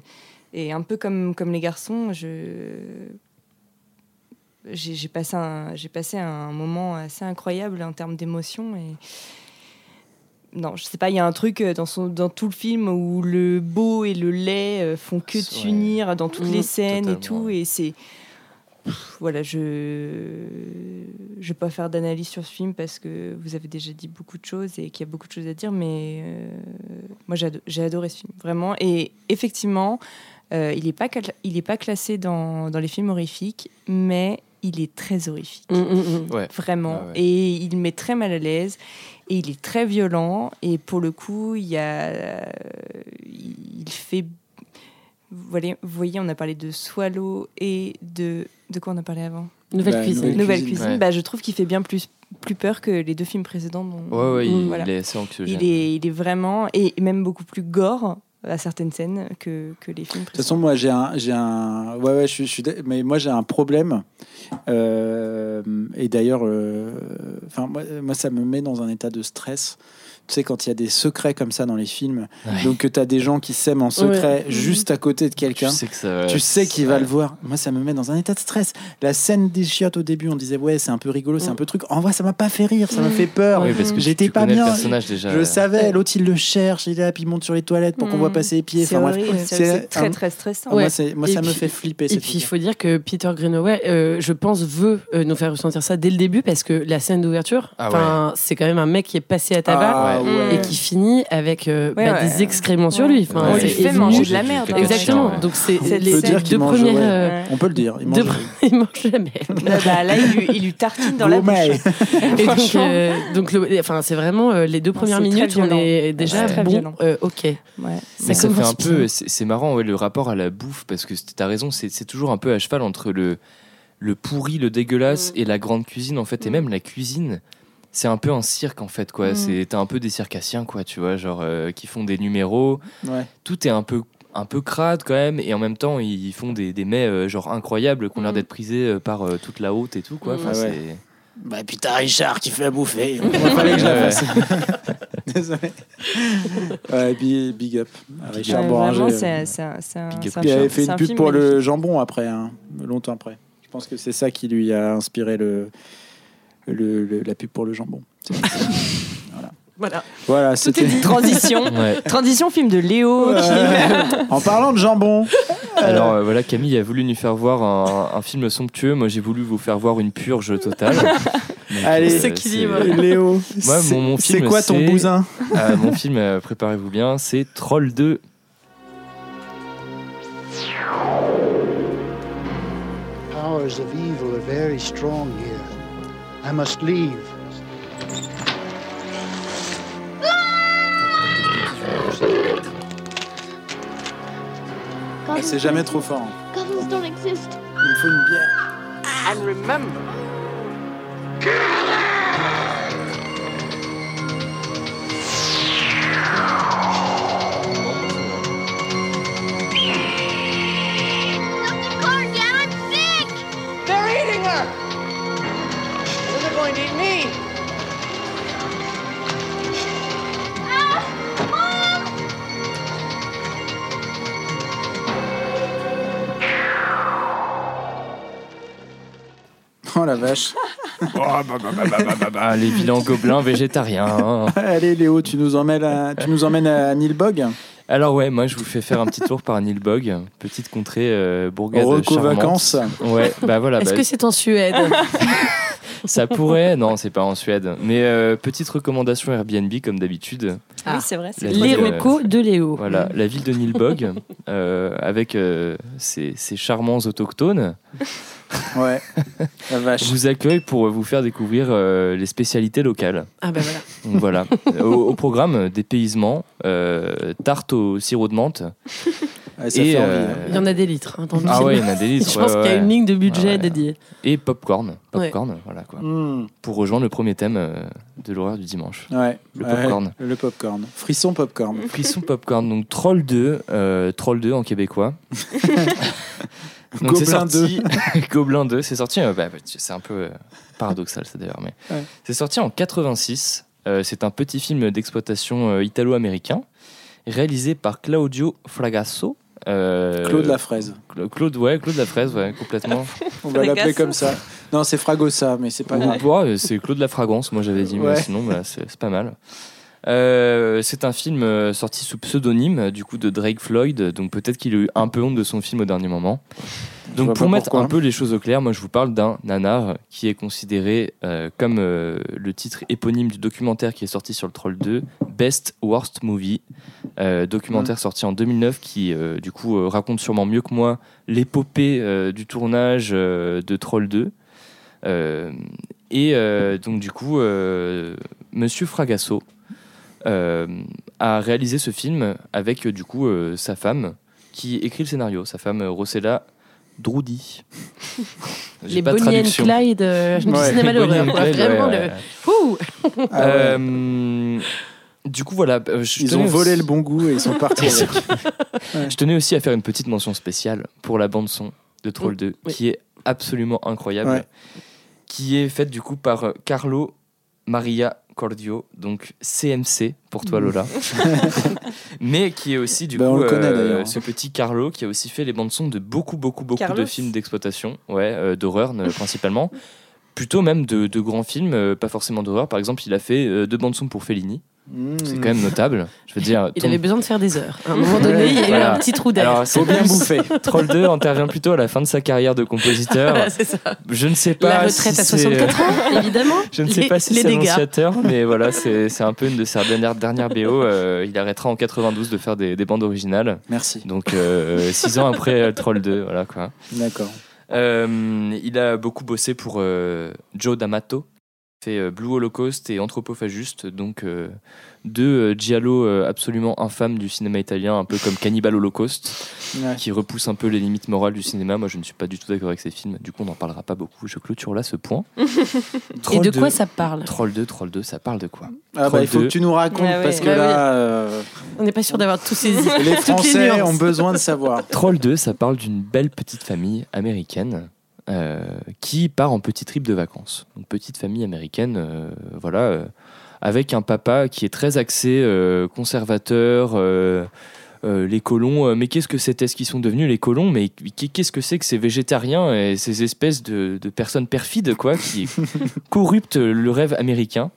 et un peu comme comme les garçons, je j'ai j'ai passé un j'ai passé un moment assez incroyable en termes d'émotion et non, je sais pas, il y a un truc euh, dans, son, dans tout le film où le beau et le laid euh, font que de Ouais. s'unir dans toutes Mmh, les scènes et tout. Et c'est. Voilà, je je vais pas faire d'analyse sur ce film parce que vous avez déjà dit beaucoup de choses et qu'il y a beaucoup de choses à dire, mais euh, moi j'ai ado- j'ai adoré ce film, vraiment. Et effectivement, euh, il n'est pas, cla- il est pas classé dans, dans les films horrifiques, mais il est très horrifique. Mm, mm, mm. ouais Vraiment. Ah ouais. Et il met très mal à l'aise. Et il est très violent. Et pour le coup, il y a. euh, il fait. Vous voyez, vous voyez, on a parlé de Swallow et de. De quoi on a parlé avant? Nouvelle Bah, cuisine. nouvelle Nouvelle cuisine. cuisine. Ouais. Bah, je trouve qu'il fait bien plus, plus peur que les deux films précédents. dont- ouais ouais il. Voilà. il est assez anxiogène il, est, il est vraiment. Et même beaucoup plus gore à certaines scènes que, que les films De toute façon, moi, j'ai un, j'ai un, ouais, ouais, je suis, mais moi, j'ai un problème. Euh, et d'ailleurs, euh, moi, moi, ça me met dans un état de stress. Tu sais, quand il y a des secrets comme ça dans les films, Ouais. donc que tu as des gens qui s'aiment en secret Ouais. juste à côté de tu quelqu'un. sais que ça Tu sais qu'il va le voir. Moi, ça me met dans un état de stress. La scène des chiottes au début, on disait ouais, c'est un peu rigolo, c'est un peu truc. En vrai, ça m'a pas fait rire, ça m'a Mm. fait peur. Oui, parce que J'étais tu pas connais bien. le personnage déjà Je savais, l'autre il le cherche, il est là, puis il monte sur les toilettes pour qu'on Mm. voit Mm. passer les pieds. C'est Enfin, c'est- c'est très un- très stressant. Ah, Moi, moi, ça me fait flipper. Et ces puis il faut dire que Peter Greenaway, euh, je pense, veut euh, nous faire ressentir ça dès le début parce que la scène d'ouverture, Ah enfin, c'est quand même un mec qui est passé à tabac Ah, Ouais. Ouais. et qui finit avec euh, Ouais, bah, ouais. des excréments sur lui. Enfin, On lui c'est fait manger de la merde. hein. Exactement. Ouais. Donc c'est les, deux mange, premières. ouais. euh, On peut le dire. Il mange il mange la merde. Là, bah, là, il lui, il lui tartine dans la bouche. Et donc, euh, donc le- enfin, c'est vraiment euh, les deux premières minutes, on est déjà bon. violent. euh, ok. Mais Ça fait un peu, c'est marrant le rapport à la bouffe parce que t'as raison, c'est toujours un peu à cheval entre le le pourri, le dégueulasse Mm. et la grande cuisine en fait et Mm. même la cuisine. C'est un peu un cirque en fait quoi. Mm. C'est t'as un peu des circassiens quoi, tu vois, genre euh, qui font des numéros. Ouais. Tout est un peu un peu crade quand même et en même temps ils font des, des mets euh, genre incroyables qui ont l'air Mm. d'être prisés euh, par euh, toute la haute et tout quoi. Mm. Enfin, Ah ouais. c'est- Bah, puis t'as Richard qui fait à bouffer. Fallait que je la Ouais. fasse. Désolé. Ouais, big, big up. à Richard Boranger. c'est un, Il avait fait une un pub pour le jambon après, hein, longtemps après. Je pense que c'est ça qui lui a inspiré le, le- le- la pub pour le jambon. Voilà. Voilà, Tout c'était. est dit. Transition. Ouais. Transition film de Léo. qui- Ouais. en parlant de jambon, Alors euh, voilà, Camille a voulu nous faire voir un, un film somptueux. Moi, j'ai voulu vous faire voir une purge totale. Donc, Allez. S'équilibre. c'est- Léo, mon- mon c'est quoi ton c'est- bousin Ah, mon film, euh, préparez-vous bien, c'est Troll 2. powers of evil are very strong here. I must leave. C'est jamais trop fort. Goblins don't exist. Il me faut une bière. Stop the Oh la vache. Ah, les vilains gobelins végétariens. Allez Léo, tu nous emmènes à, tu nous emmènes à Nilbog Alors ouais, moi je vous fais faire un petit tour par Nilbog, petite contrée euh, bourgade Reco charmante. vacances. Ouais, bah voilà. Est-ce bah, que c'est en Suède? Ça pourrait, non, c'est pas en Suède. Mais euh, petite recommandation Airbnb comme d'habitude. Oui, c'est vrai. c'est La vrai. Les ville, recos de Léo. Voilà, la ville de Nilbog, euh, avec euh, ses, ses charmants autochtones, Ouais. La vache. vous accueille pour vous faire découvrir euh, les spécialités locales. Ah ben voilà. Donc voilà, au, au programme dépaysement, euh, tarte au sirop de menthe. Ouais, ça et, fait envie. euh, hein. Il y en a des litres hein, dans le Ah ouais, il y en a des litres. Je pense ouais, qu'il y a ouais. une ligne de budget Ouais. dédiée. Et popcorn, popcorn, voilà quoi. Mmh. Pour rejoindre le premier thème euh, de l'horaire du dimanche. Ouais. Le Ouais, popcorn. Le popcorn. Frisson popcorn. Frisson popcorn, donc Troll 2, euh, Troll 2 en québécois. Donc c'est Gobelin 2. sorti, Gobelin 2, c'est sorti, euh, bah, bah, c'est un peu euh, paradoxal ça d'ailleurs, mais Ouais. c'est sorti en 86. Euh, c'est un petit film d'exploitation euh, italo-américain réalisé par Claudio Fragasso. Euh, Claude la fraise. Cla- Claude, ouais, Claude la fraise, ouais, complètement. On va l'appeler comme ça. Non, c'est Fragossa, mais c'est pas grave. Ouais, c'est Claude la fragrance, moi j'avais dit, mais sinon bah, c'est c'est pas mal. Euh, c'est un film euh, sorti sous pseudonyme euh, du coup de Drake Floyd, donc peut-être qu'il a eu un peu honte de son film au dernier moment. Donc pour mettre pourquoi. un peu les choses au clair, moi je vous parle d'un nanar qui est considéré euh, comme euh, le titre éponyme du documentaire qui est sorti sur le Troll 2, Best Worst Movie, documentaire sorti en 2009 qui du coup raconte sûrement mieux que moi l'épopée du tournage de Troll 2. Euh, et donc du coup, Monsieur Fragasso a réalisé ce film avec euh, du coup euh, sa femme qui écrit le scénario, sa femme euh, Rossella Droudi. Les pas Bonnie and. Clyde euh, du Ouais. cinéma d'horreur. Vraiment ouais, le. ouais. Ouh Ah. Euh, du coup, voilà. euh, je Ils ont volé aussi- le bon goût et ils sont partis avec. Je tenais aussi à faire une petite mention spéciale pour la bande son de Troll 2, oui. qui est absolument incroyable, Ouais. qui est faite du coup par euh, Carlo Maria Cordio, donc CMC pour toi Lola, mais qui est aussi du on coup le connaît, euh, ce petit Carlo qui a aussi fait les bandes son de beaucoup beaucoup beaucoup de films d'exploitation, ouais, euh, d'horreur euh, principalement. Plutôt même de, de grands films, euh, pas forcément d'horreur. Par exemple, il a fait euh, deux bandes son pour Fellini. C'est quand même notable. Je veux dire, Il ton- avait besoin de faire des heures. À un moment donné, il y a eu Voilà. un petit trou d'air. Alors, c'est Faut bien bouffer. Troll 2 intervient plutôt à la fin de sa carrière de compositeur. Voilà, ça. Je ne sais pas. La retraite si à c'est- 64 ans, évidemment. Je ne sais Les- pas si c'est annonciateur, mais voilà, c'est c'est un peu une de ses dernières, dernières BO. Euh, il arrêtera en 92 de faire des, des bandes originales. Merci. Donc, 6 ans après euh, Troll 2, voilà quoi. D'accord. Euh, il a beaucoup bossé pour euh, Joe D'Amato, fait euh, Blue Holocaust et Anthropophaguste, donc euh, deux euh, giallo euh, absolument infâmes du cinéma italien, un peu comme Cannibal Holocaust, Ouais. qui repousse un peu les limites morales du cinéma. Moi, je ne suis pas du tout d'accord avec ces films. Du coup, on n'en parlera pas beaucoup. Je clôture là ce point. Et Troll de 2, quoi ça parle? Troll 2, Troll 2, ça parle de quoi? Ah bah, Troll il faut 2. que tu nous racontes Ah ouais. parce que Ouais, là, euh, On n'est pas sûr d'avoir tout saisi. les Français ont besoin de savoir. Troll 2, ça parle d'une belle petite famille américaine qui part en petit trip de vacances. Donc petite famille américaine, euh, voilà, euh, avec un papa qui est très axé euh, conservateur. euh, euh, les colons, euh, mais qu'est-ce que c'était ce qu'ils sont devenus les colons? Mais qu'est-ce que c'est que ces végétariens et ces espèces de, de personnes perfides quoi qui corruptent le rêve américain?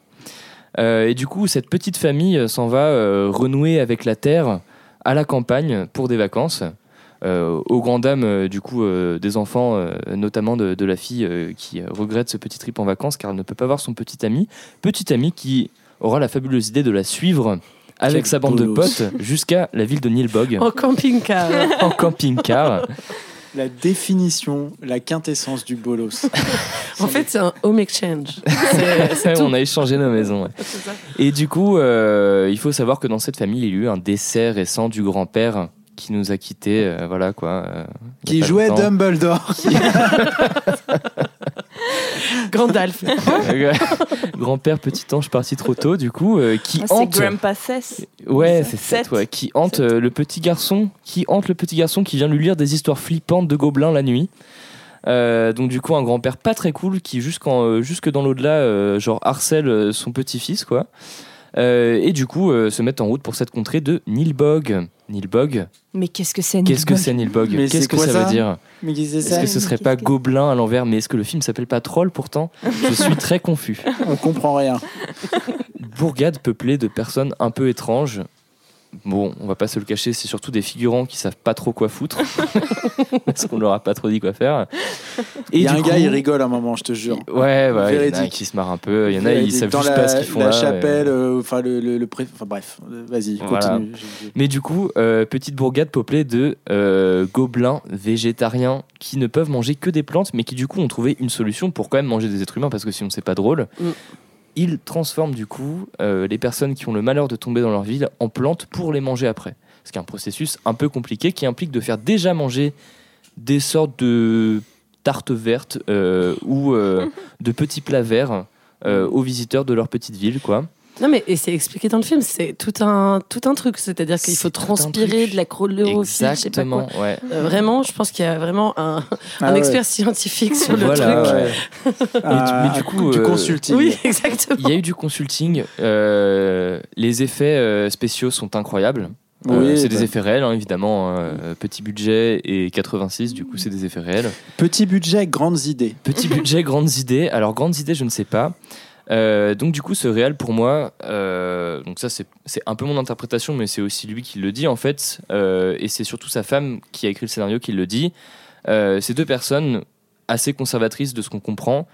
Euh, Et du coup, cette petite famille euh, s'en va euh, renouer avec la terre à la campagne pour des vacances. Euh, aux grandes dames euh, du coup euh, des enfants, euh, notamment de, de la fille euh, qui regrette ce petit trip en vacances car elle ne peut pas voir son petit ami. Petit ami qui aura la fabuleuse idée de la suivre avec Quel sa bande de potes jusqu'à la ville de Nilbog En camping-car. en camping-car. La définition, la quintessence du bolos. En fait, c'est un home exchange. C'est- on a échangé nos maisons. ouais. Et du coup, euh, il faut savoir que dans cette famille, il y a eu un décès récent du grand-père qui nous a quittés. euh, voilà quoi. euh, il y a qui pas jouait longtemps. Dumbledore. Gandalf. Grand-père petit ange parti trop tôt, du coup, euh, qui Ah, c'est hante. Grandpa Cess. Ouais, c'est ouais, qui hante euh, le petit garçon, qui hante le petit garçon qui vient lui lire des histoires flippantes de gobelins la nuit. Euh, donc du coup un grand-père pas très cool qui jusqu'en euh, jusque dans l'au-delà euh, genre harcèle euh, son petit-fils quoi. Euh, et du coup euh, se mettent en route pour cette contrée de Nilbog. Nilbog, Mais qu'est-ce que c'est qu'est-ce que Nilbog c'est Nilbog Qu'est-ce que ça, ça veut dire Est-ce que ce serait pas que- gobelin à l'envers Mais est-ce que le film s'appelle pas Troll pourtant Je suis très confus. On comprend rien. bourgade peuplée de personnes un peu étranges. Bon, on va pas se le cacher, c'est surtout des figurants qui savent pas trop quoi foutre. Parce qu'on leur a pas trop dit quoi faire. Et Il y a du un coup- gars, il rigole à un moment, je te jure. Ouais, ouais, il y en a qui se marre un peu, il y en a, ils savent juste la, pas ce qu'ils font la là. chapelle, et- euh, enfin le, le, le pré- enfin bref, euh, vas-y, continue. Mais du coup, euh, petite bourgade peuplée de euh, gobelins végétariens qui ne peuvent manger que des plantes, mais qui du coup ont trouvé une solution pour quand même manger des êtres humains parce que sinon c'est pas drôle. Mm. Ils transforment du coup euh, les personnes qui ont le malheur de tomber dans leur ville en plantes pour les manger après. Ce qui est un processus un peu compliqué qui implique de faire déjà manger des sortes de tartes vertes euh, ou euh, de petits plats verts aux visiteurs de leur petite ville, quoi. Non, mais et c'est expliqué dans le film, c'est tout un, tout un truc. C'est-à-dire qu'il faut transpirer de la chlorophylle, je sais pas Exactement, quoi. ouais. Euh, vraiment, je pense qu'il y a vraiment un, Ah un ouais. expert scientifique sur le Voilà, truc. ouais. Ah, mais du coup, du euh, consulting. Oui, exactement. Il y a eu du consulting. euh, les effets euh, spéciaux sont incroyables. Euh, Oui, c'est bah. des effets réels, hein, évidemment. euh, petit budget et 86, du coup, c'est des effets réels. Petit budget, grandes idées. Petit budget, grandes idées. Alors, grandes idées, je ne sais pas. Euh, donc, du coup, ce réel, pour moi, euh, donc ça, c'est un peu mon interprétation, mais c'est aussi lui qui le dit, en fait. euh, et c'est surtout sa femme qui a écrit le scénario qui le dit. Ces deux personnes, assez conservatrices de ce qu'on comprend,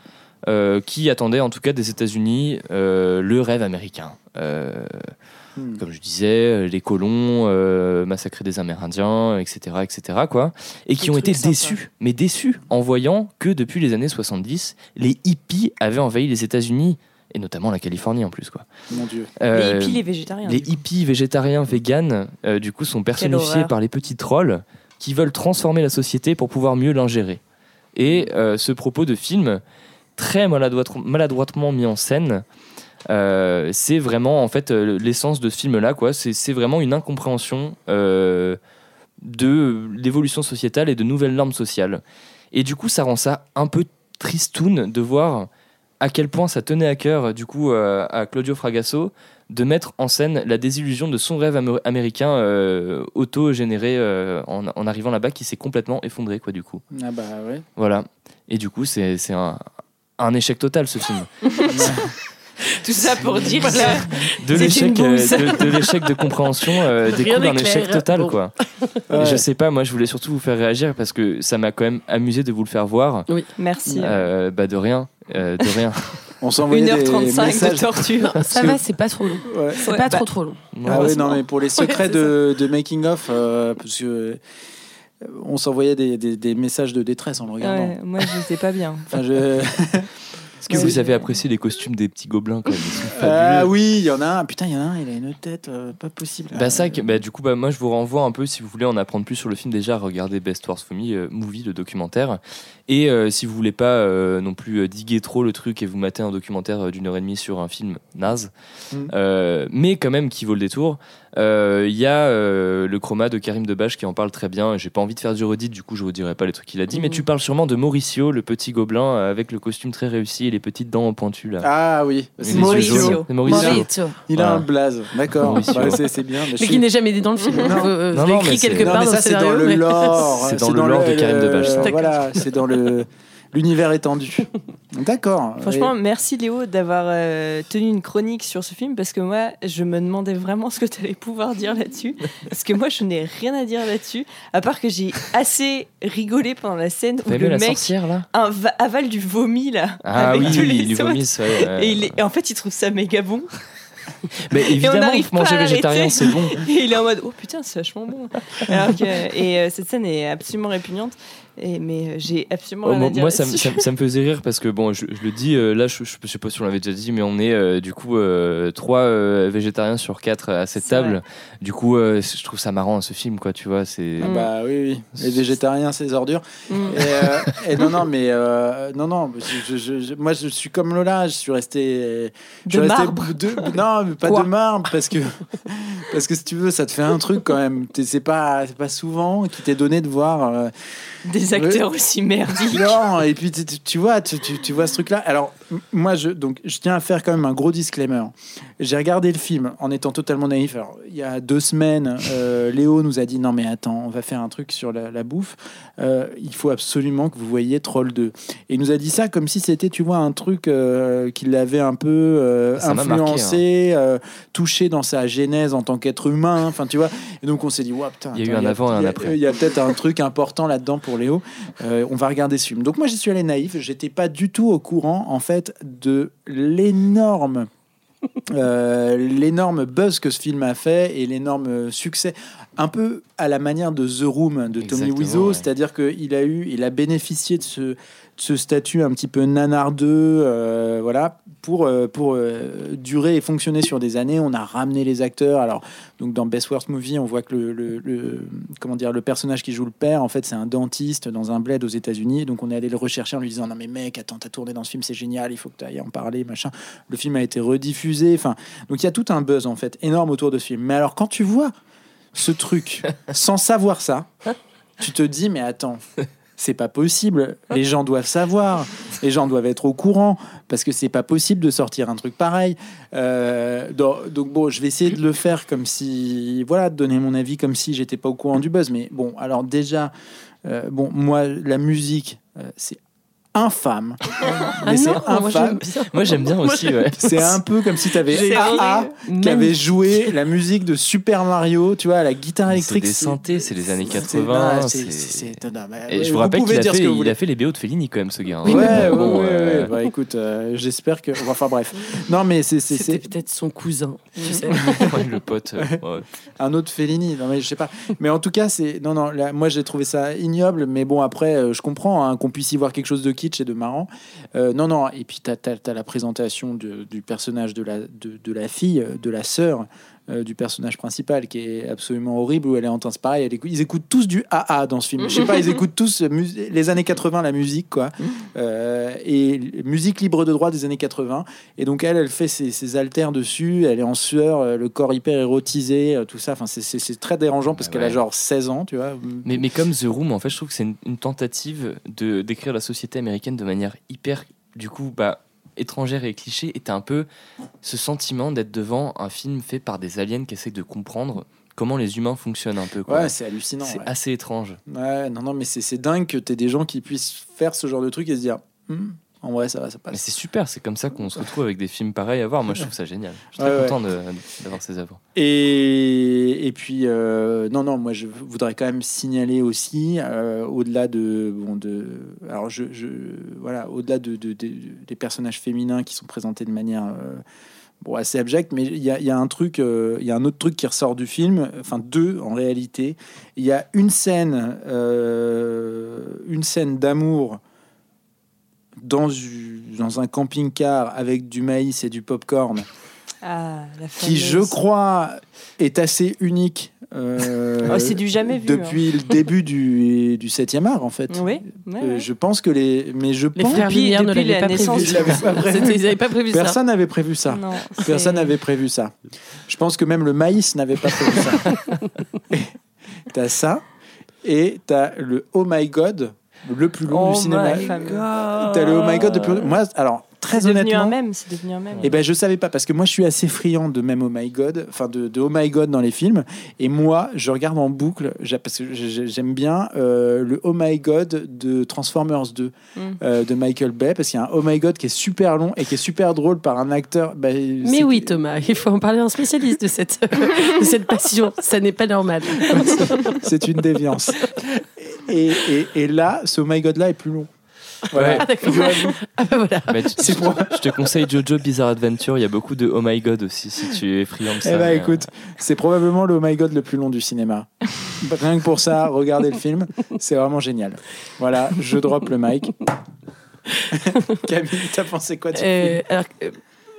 qui attendaient en tout cas des États-Unis le rêve américain. Euh, Hmm. comme je disais, euh, les colons, euh, massacrer des Amérindiens, etc., etc., quoi, et qui ont été déçus, mais déçus en voyant que depuis les années 70, les hippies avaient envahi les États-Unis et notamment la Californie en plus, quoi. Mon Dieu. Les Euh, hippies, les végétariens. les hippies végétariens véganes, euh, du coup, sont personnifiés par les petits trolls qui veulent transformer la société pour pouvoir mieux l'ingérer. Et euh, ce propos de film, très maladroit- maladroitement mis en scène, euh, c'est vraiment en fait euh, l'essence de ce film-là. quoi. C'est c'est vraiment une incompréhension euh, de l'évolution sociétale et de nouvelles normes sociales. Et du coup, ça rend ça un peu tristoun de voir à quel point ça tenait à cœur du coup euh, à Claudio Fragasso de mettre en scène la désillusion de son rêve amé- américain euh, auto-généré euh, en, en arrivant là-bas qui s'est complètement effondré quoi du coup. Ah bah ouais. Voilà. Et du coup c'est c'est un, un échec total ce film. Tout ça pour dire Voilà. de l'échec euh, de, de l'échec de compréhension euh, découle un échec total Bon. quoi Ouais. je sais pas moi je voulais surtout vous faire réagir parce que ça m'a quand même amusé de vous le faire voir Merci. Euh, bah de rien euh, de rien On s'envoyait des 1h35 messages. de torture. Non, ça va, c'est pas trop long. Ouais. C'est Ouais, pas bah- trop trop long. Ah oui, non, mais pour les secrets de, de making of, euh, parce que euh, on s'envoyait des, des- des messages de détresse en le regardant. Ouais, moi, je sais pas bien. Enfin, je- est-ce que vous avez apprécié les costumes des petits gobelins quand même Ils sont Ah fabuleux. oui, il y en a un. Putain, il y en a un, il a une tête euh, pas possible. Bah ça, que- bah, du coup, bah, moi je vous renvoie un peu, si vous voulez en apprendre plus sur le film, déjà regardez Best Wars Family euh, Movie, le documentaire. Et euh, si vous voulez pas euh, non plus euh, diguer trop le truc et vous mater un documentaire d'une heure et demie sur un film naze, Mm. euh, mais quand même qui vaut le détour, euh, il y a euh, le chroma de Karim Debache qui en parle très bien. J'ai pas envie de faire du redit, du coup je vous dirai pas les trucs qu'il a dit, mais Mm. tu parles sûrement de Mauricio, le petit gobelin avec le costume très réussi et les petites dents pointues là. Ah oui, c'est Mauricio. Mauricio. Mauricio. Il a un blaze, d'accord. Mauricio. Bah, c'est bien. mais Mais suis- qui n'est jamais dit dans le film. Non. Euh, Non, je l'ai non, écrit quelque Non, part dans c'est dans le lore. C'est dans le lore de Karim Debache, ça. Voilà, c'est dans le l'univers étendu. D'accord. Franchement, merci Léo d'avoir euh, tenu une chronique sur ce film parce que moi, je me demandais vraiment ce que tu allais pouvoir dire là-dessus. Parce que moi, je n'ai rien à dire là-dessus, à part que j'ai assez rigolé pendant la scène où le la mec sorcière là? avale du vomi là. Ah avec oui, tous les du vomi, ouais, ouais. Et, il est- et en fait, il trouve ça méga bon. Mais évidemment, n'arrive pas manger à végétarien, c'est bon. Et il est en mode oh putain c'est vachement bon. Alors que, et euh, cette scène est absolument répugnante. Et, mais euh, j'ai absolument Oh, rien moi, à dire. moi, ça, me- là-dessus. ça me- ça me faisait rire parce que bon, je, je le dis euh, là, je, je sais pas si on l'avait déjà dit, mais on est euh, du coup euh, trois euh, végétariens sur quatre à cette table. vrai. Du coup, euh, je trouve ça marrant ce film, quoi. Tu vois, c'est. Ah bah oui, oui. Les végétariens, c'est ordures. Mm. Et, euh, et non, non, mais euh, non, non. je- je- je- moi, je suis comme Lola. Je suis resté. Je De suis resté marbre. de- non, mais pas Quoi de marbre parce que parce que si tu veux, ça te fait un truc quand même. C'est pas c'est pas souvent qui t'est donné de voir. euh, Des acteurs aussi merdiques. non, et puis tu, vois, tu, tu- tu vois ce truc-là. Alors, moi, je, donc, je tiens à faire quand même un gros disclaimer. J'ai regardé le film en étant totalement naïf. Alors, il y a deux semaines, euh, Léo nous a dit Non, mais attends, on va faire un truc sur la, la bouffe. Euh, il faut absolument que vous voyiez Troll 2. Et il nous a dit ça comme si c'était, tu vois, un truc euh, qui l'avait un peu euh, marqué, influencé, euh, touché dans sa genèse en tant qu'être humain. Enfin, tu vois. Et donc, on s'est dit Ouais, putain, Il y a eu un avant et un il y a- après. Il y a peut-être un truc important là-dedans pour Léo. Euh, on va regarder ce film. Donc moi, j'y suis allé naïf. J'étais pas du tout au courant, en fait, de l'énorme, euh, l'énorme buzz que ce film a fait et l'énorme succès. Un peu à la manière de The Room de Tommy Wiseau, ouais. c'est-à-dire qu'il a eu, il a bénéficié de ce, ce statut un petit peu nanardeux, euh, voilà, pour euh, pour euh, durer et fonctionner sur des années. On a ramené les acteurs. Alors donc dans Best Worst Movie, on voit que le, le- le- comment dire le personnage qui joue le père, en fait, c'est un dentiste dans un bled aux États-Unis. Donc on est allé le rechercher en lui disant non mais mec, attends, t'as tourné dans ce film, c'est génial, il faut que tu ailles en parler, machin. Le film a été rediffusé. Enfin, donc il y a tout un buzz en fait énorme autour de ce film. Mais alors quand tu vois ce truc sans savoir ça, tu te dis mais attends. C'est pas possible. Les gens doivent savoir. Les gens doivent être au courant parce que c'est pas possible de sortir un truc pareil. Euh, donc, bon, je vais essayer de le faire comme si, voilà, de donner mon avis comme si j'étais pas au courant du buzz. Mais bon, alors déjà, euh, bon, moi, la musique, euh, c'est infâme. Mais c'est Ah moi, j'aime infâme. bien. Moi, j'aime bien aussi, ouais. C'est un peu comme si tu avais J'ai AA qui avait joué la musique de Super Mario, tu vois, à la guitare C'est électrique. des synthés, c'est les années c'est- 80, non, c'est- c'est- c'est- non, mais, Et je vous rappelle qu'il a, il a fait les BO de Fellini quand même, ce gars. hein. Ouais, ouais, Bon, ouais, euh, ouais. Bah, écoute, euh, j'espère que. Enfin, bref. Non, mais c'est c'est- C'était c'est peut-être son cousin. Le pote. euh, ouais. un autre Fellini. Non, mais je sais pas. Mais en tout cas, c'est. Non, non, là, moi, j'ai trouvé ça ignoble. Mais bon, après, je comprends hein, qu'on puisse y voir quelque chose de kitsch de marrant. Euh, non, non. Et puis, tu as, la présentation du personnage de la, de, la fille, de la sœur. Euh, du personnage principal qui est absolument horrible où elle est en c'est pareil elle ils écoutent tous du AA dans ce film. Je sais pas ils écoutent tous euh, les années 80 la musique quoi. Euh, et musique libre de droit des années 80 et donc elle elle fait ses, ses haltères dessus. Elle est en sueur le corps hyper érotisé tout ça. Enfin c'est- très dérangeant parce Ouais, qu'elle a genre 16 ans tu vois. Mais, mais comme The Room, en fait, je trouve que c'est une, une tentative de d'écrire la société américaine de manière hyper, du coup, bah, étrangère et cliché. Et t'as un peu ce sentiment d'être devant un film fait par des aliens qui essaient de comprendre comment les humains fonctionnent un peu. quoi. ouais c'est hallucinant c'est ouais. assez étrange. Ouais, non non mais c'est dingue que tu des gens qui puissent faire ce genre de truc et se dire Hmm, En vrai, ça va, ça Mais passe. c'est super, c'est comme ça qu'on se retrouve avec des films pareils à voir. Moi, je trouve ça génial. Je suis Ouais, très ouais. content d'avoir ces œuvres. Et, et puis, euh, non, non, moi, je voudrais quand même signaler aussi, euh, au-delà de, bon, de, alors, je, je- voilà, au-delà de, de- de- des personnages féminins qui sont présentés de manière euh, bon, assez abjecte, mais il y a, il y a un truc, euh, il y a un autre truc qui ressort du film, enfin deux en réalité. Il y a une scène, euh, une scène d'amour dans, un camping-car avec du maïs et du popcorn Ah, la qui, je crois, est assez unique. euh, Oh, c'est du jamais vu, Depuis le début du, du 7e art, en fait. Oui, ouais, Euh, ouais. je pense que les. Mais je Les pense. frères Depuis- ne l'avaient pas naissance prévu. Ils pas prévu. N'avaient pas prévu ça. Personne n'avait prévu ça. Non, Personne n'avait prévu ça. Je pense que même le maïs n'avait pas prévu ça. Et T'as ça, et t'as le Oh My God, le plus long Oh du cinéma. my God. T'as le Oh My God, le plus. Moi, alors, très C'est devenu un honnêtement. même, c'est devenu un même. Eh ben je savais pas parce que moi je suis assez friand de même Oh My God, enfin de, de Oh My God dans les films. Et moi je regarde en boucle parce que j'ai- j'aime bien euh, le Oh My God de Transformers 2 Mm. euh, de Michael Bay parce qu'il y a un Oh My God qui est super long et qui est super drôle par un acteur. bah, Mais oui, Thomas, il faut en parler un spécialiste de cette, de cette passion. Ça n'est pas normal. c'est une déviance. Et, et, et là, ce Oh My God là est plus long. Voilà. Ouais. Ah, d'accord. Ah, bah voilà. Mais tu- C'est pour- Je te conseille Jojo Bizarre Adventure. Il y a beaucoup de Oh My God aussi si tu es friand de ça. Eh ben mais, écoute, c'est probablement le Oh My God le plus long du cinéma. Rien que pour ça, regardez le film, c'est vraiment génial. Voilà, je drop le mic. Camille, t'as pensé quoi Euh, film? alors, euh,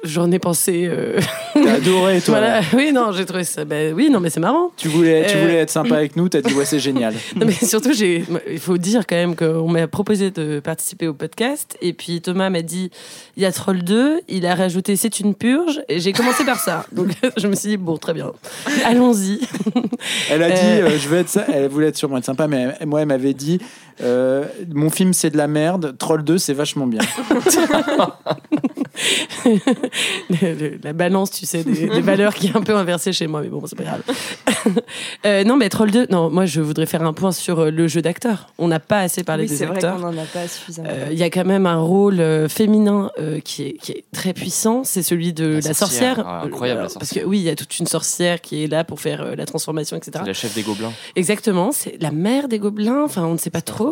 j'en ai pensé. euh, T'as adoré, toi. voilà. Oui, non, j'ai trouvé ça. bah, oui, non, mais c'est marrant. Tu voulais, tu Euh, voulais être sympa avec nous, t'as dit ouais, c'est génial. Non, mais surtout, j'ai, il faut dire quand même qu'on m'a proposé de participer au podcast. Et puis Thomas m'a dit il y a Troll 2. Il a rajouté c'est une purge. Et j'ai commencé par ça. Donc je me suis dit bon, très bien. Allons-y. Elle a dit Euh. euh, je veux être ça. Elle voulait être sûrement être sympa, mais moi, elle m'avait dit euh, mon film c'est de la merde, Troll 2 c'est vachement bien. Le- le- la balance, tu sais, des, des valeurs qui est un peu inversée chez moi, mais bon, c'est pas grave. Euh, non, mais Troll 2, non, moi je voudrais faire un point sur euh, le jeu d'acteur. On n'a pas assez parlé Oui, des c'est vrai acteurs. qu'on n'en a pas suffisamment. Euh, Il y a quand même un rôle féminin euh, qui, est, qui est très puissant, c'est celui de la, La sorcière. sorcière. Ah, incroyable, la Parce que sorcière. oui, il y a toute une sorcière qui est là pour faire euh, la transformation, etc. C'est la chef des gobelins. Exactement, c'est la mère des gobelins, enfin on ne sait pas trop.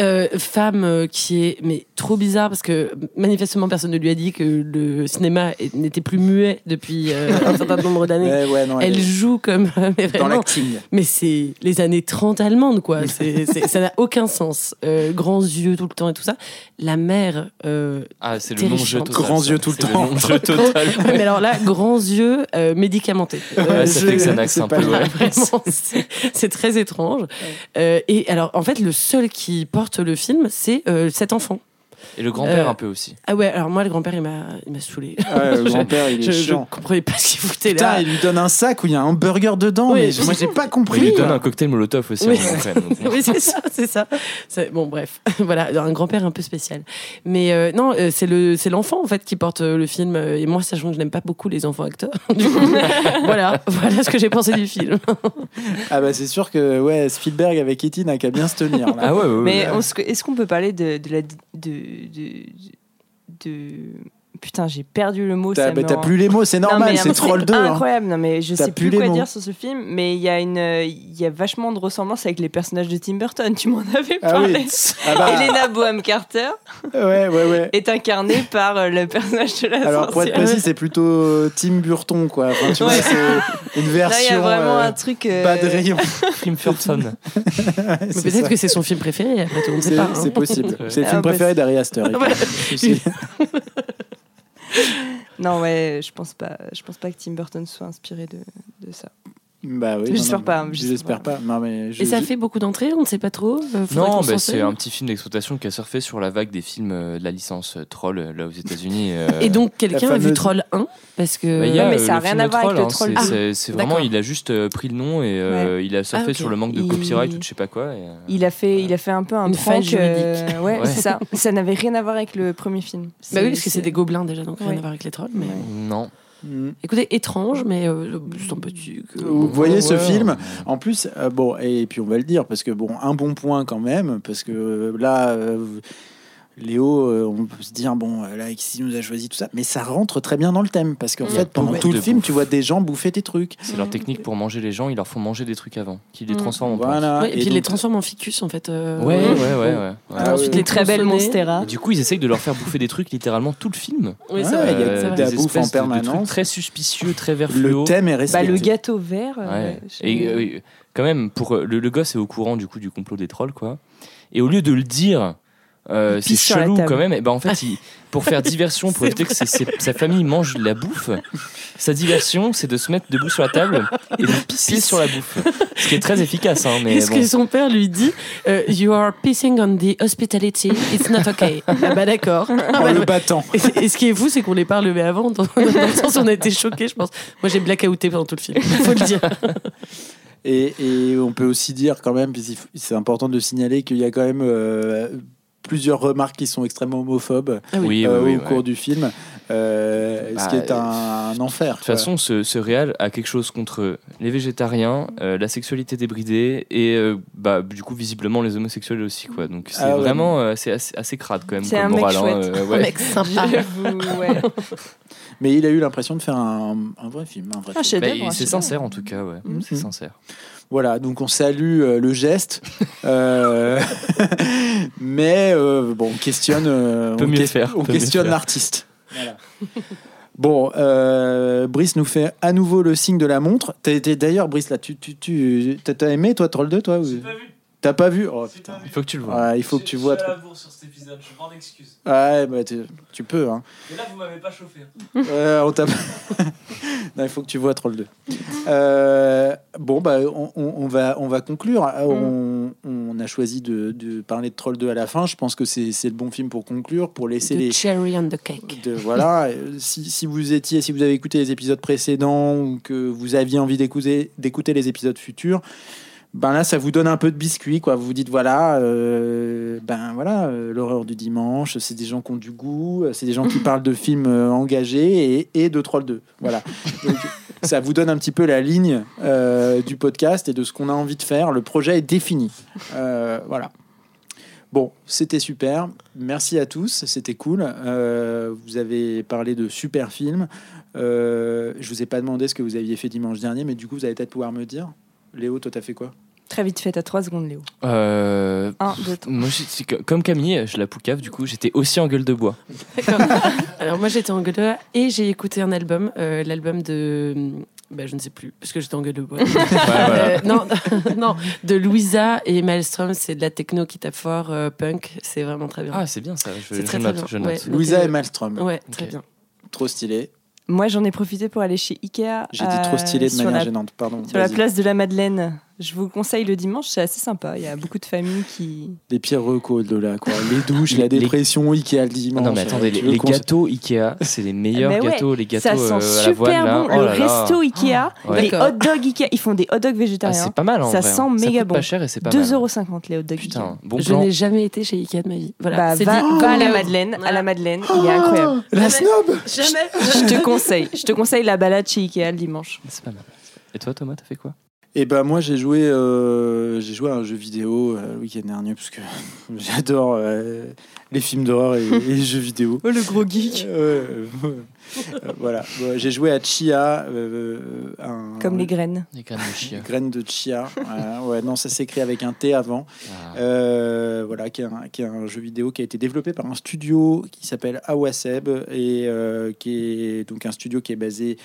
euh, femme euh, qui est mais trop bizarre parce que manifestement personne ne lui a dit que le cinéma n'était plus muet depuis euh, un certain nombre d'années. Ouais, ouais, non, Elle elle est joue comme mais dans vraiment. l'acting. Mais c'est les années 30 allemandes, quoi. C'est, c'est- ça n'a aucun sens. Euh, grands yeux tout le temps et tout ça. La mère. euh, Ah, c'est le Terrifiant. non-jeu total. Grands yeux tout le C'est temps. total. Ouais, mais alors là, grands yeux euh, médicamentés. Euh, Ouais, ça je- fait Xanax c'est un peu. Vraiment, c'est c'est très étrange. Euh, et alors, en fait, le seul qui porte le film, c'est euh, cet enfant. Et le grand-père Euh, un peu aussi. Ah ouais, alors moi, le grand-père, il m'a, il m'a saoulé. Ouais, le grand-père, il est Je, je chiant. comprenais pas ce qu'il foutait Putain, là. il lui donne un sac où il y a un burger dedans, Oui. mais moi j'ai pas compris. Il lui donne un cocktail Molotov aussi. Oui. oui, c'est ça, c'est ça. C'est- Bon, bref, voilà, un grand-père un peu spécial. Mais euh, non, euh, c'est le, c'est l'enfant en fait qui porte euh, le film. Et moi, sachant que je n'aime pas beaucoup les enfants acteurs, du coup, voilà, voilà ce que j'ai pensé du film. Ah bah c'est sûr que ouais, Spielberg avec E.T. n'a qu'à bien se tenir. là. Ah ouais, ouais, ouais. Mais est-ce qu'on peut parler de, de la. De, de, de- Putain, j'ai perdu le mot. T'as bah, t'as rend- plus les mots, c'est normal, c'est un Troll truc 2. hein. Incroyable, non mais je T'as sais plus plus quoi mots. dire sur ce film, mais il y a une, il y a vachement de ressemblance avec les personnages de Tim Burton. Tu m'en avais Ah parlé. oui. Ah bah, Helena Boham Carter ouais, ouais, ouais. est incarnée par euh, le personnage de la Alors pour être sorcière. précis, c'est plutôt euh, Tim Burton quoi. Enfin, tu vois, c'est une Là, il y a version vraiment euh, un truc. euh, bas de rayon. Tim c'est peut-être que c'est son film préféré. Après tout, on ne sait C'est pas. hein. c'est possible. C'est le Ah, film bah, préféré c'est- d'Ari Aster. Non ouais, je pense pas. Je pense pas que Tim Burton soit inspiré de, de ça. Bah oui. J'espère pas, j'espère pas. Non mais je- Et ça fait beaucoup d'entrées, on ne sait pas trop. euh, Non, bah, c'est un petit film d'exploitation qui a surfé sur la vague des films euh, de la licence euh, Troll là aux États-Unis. euh. Et donc, quelqu'un a vu Troll 1 Parce que. Bah, a, mais ça a le rien à voir avec le hein, Troll. c'est- Ah, C'est vraiment, il a juste euh, pris le nom et euh, il a surfé Ah, sur le manque de Il- copyright ou de je sais pas quoi. et, euh, Il a fait, il a fait un peu un faille juridique. euh, ouais, Ouais. c'est ça. Ça n'avait rien à voir avec le premier film. Bah oui, parce que c'est des gobelins déjà, donc rien à voir avec les trolls. Non. Mm. Écoutez, étrange, mais euh, c'est un petit. que- Vous voyez ce Ouais, film. En plus, euh, bon, et puis on va le dire, parce que bon, un bon point quand même, parce que euh, là, euh, Léo, euh, on peut se dire, bon, euh, là, Alexis nous a choisi tout ça, mais ça rentre très bien dans le thème, parce qu'en a fait, pendant tout le film, bouffe. tu vois des gens bouffer tes trucs. C'est leur technique pour manger les gens, ils leur font manger des trucs avant, qui les Mm. transforment en. Voilà. Ouais, et, puis ils donc- les transforment en ficus en fait. euh, Ouais, ouais, ouais, ouais. Ah ensuite, oui. les très belle tronçonner. Monstera. Du coup, ils essayent de leur faire bouffer des trucs littéralement tout le film. Oui, Ouais, c'est vrai. il y a des bouffe en permanence. trucs très suspicieux, très vert Le thème est Bah, respecté. le gâteau vert. Et quand même, pour le, le gosse est au courant du coup du complot des trolls, quoi. Et au lieu de le dire, euh, Il c'est chelou quand même. Et ben en fait, il- pour faire diversion, pour éviter que ses- ses- sa famille mange de la bouffe, sa diversion, c'est de se mettre debout sur la table et de pisser sur la bouffe. Ce qui est très efficace, hein, mais Qu'est-ce bon. que son père lui dit euh, You are pissing on the hospitality, it's not okay. ah bah d'accord. En le battant. Et, et ce qui est fou, c'est qu'on l'ait pas relevé avant. Dans, dans le sens où on a été choqués, je pense. Moi, j'ai blackouté pendant tout le film. Faut le dire. Et, et on peut aussi dire quand même, il c'est important de signaler qu'il y a quand même euh, plusieurs remarques qui sont extrêmement homophobes Ah oui. Euh, oui, oui, au cours du film, euh, Bah, ce qui est un, un enfer. De toute façon, ce, ce réal a quelque chose contre les végétariens, euh, la sexualité débridée et euh, bah, du coup visiblement les homosexuels aussi quoi. Donc c'est Ah ouais. vraiment euh, assez, assez crade quand même C'est un mec moral. hein, chouette. Un mec sympa. Ouais. Mais il a eu l'impression de faire un, un vrai film. Un vrai film. Bah, c'est sincère en tout cas, ouais. Mhm. C'est sincère. Voilà, donc on salue euh, le geste, euh, mais euh, bon, on questionne, euh, Peut on, mieux ques- faire, on peut mieux questionne faire. l'artiste. Voilà. Bon, euh, Brice nous fait à nouveau le signe de la montre. T'as été d'ailleurs, Brice, là, tu, tu, tu t'as- t'as aimé toi Troll 2 toi ou- T'as pas vu? Oh putain. Il faut que tu le vois. Ouais, il faut que tu vois. Je suis à la bourre sur cet épisode, je m'en excuse. Ouais, bah, tu, peux. Hein. Mais là, vous m'avez pas chauffé. Ouais, on t'a- non, il faut que tu vois Troll 2. Euh, bon, bah, on, on- on va, on va conclure. Euh, On, on a choisi de, de parler de Troll 2 à la fin. Je pense que c'est c'est le bon film pour conclure, pour laisser The les. cherry on the cake. de- voilà, Euh, si, si vous étiez, si vous avez écouté les épisodes précédents ou que vous aviez envie d'écouter, d'écouter les épisodes futurs, ben là, ça vous donne un peu de biscuit, quoi. Vous vous dites, voilà, euh, ben voilà, euh, l'horreur du dimanche, c'est des gens qui ont du goût, c'est des gens qui parlent de films euh, engagés et, et de Troll 2. Voilà. Donc, ça vous donne un petit peu la ligne euh, du podcast et de ce qu'on a envie de faire. Le projet est défini. Euh, voilà. Bon, c'était super. Merci à tous. C'était cool. Euh, vous avez parlé de super films. Euh, je vous ai pas demandé ce que vous aviez fait dimanche dernier, mais du coup, vous allez peut-être pouvoir me dire. Léo, toi, t'as fait quoi Très vite fait, à 3 secondes, Léo. Euh, 1, 2, 3. moi, c'est comme Camille, je la poucave, du coup, j'étais aussi en gueule de bois. D'accord. Alors moi j'étais en gueule de bois et j'ai écouté un album, euh, l'album de, bah, je ne sais plus, parce que j'étais en gueule de bois. voilà. Euh, non, non, de Louisa et Maelstrom, c'est de la techno qui tape fort, euh, punk, c'est vraiment très bien. Ah, c'est bien ça. Je, C'est je très, très note. bien. je note. Ouais. Louisa et Malmström. ouais, très Ok. bien. Trop stylé. Moi, j'en ai profité pour aller chez Ikea. J'ai dit trop euh, stylé de sur manière la- gênante. Pardon. Sur la place de la Madeleine. Je vous conseille le dimanche, c'est assez sympa. Il y a beaucoup de familles qui. Les pires recos de là, quoi. Les douches, la Les- dépression, Ikea le dimanche. Non, mais attendez, les, gâteaux Ikea, c'est les meilleurs Mais ouais, gâteaux. Les gâteaux ça sent euh, super voile, bon. Oh le là là. resto Ikea, Ouais. les hot dogs Ikea, ils font des hot dogs Ah, végétariens. c'est pas mal en Ça vrai, sent hein. méga coûte bon. pas cher et c'est pas mal. 2,50€ les hot dogs Ikea. Putain, bon je n'ai jamais été chez Ikea de ma vie. Voilà, Bah, c'est va, à la Voilà. Madeleine, à la Madeleine, il est incroyable. La snob Jamais. Je te conseille, je te conseille la balade chez Ikea le dimanche. C'est pas mal. Et toi, Thomas, t'as fait quoi? Et ben moi j'ai joué euh, j'ai joué à un jeu vidéo euh, le week-end dernier parce que j'adore euh, les films d'horreur et, et les jeux vidéo. Oh le gros geek. Euh, euh, voilà, Bon, j'ai joué à Chia, euh, un- Comme les graines. Les graines de chia. graines de chia. Ouais, non, ça s'écrit avec un T avant. Ah. Euh, voilà, qui est, un, qui est un jeu vidéo qui a été développé par un studio qui s'appelle Awaseb et euh, qui est donc un studio qui est basé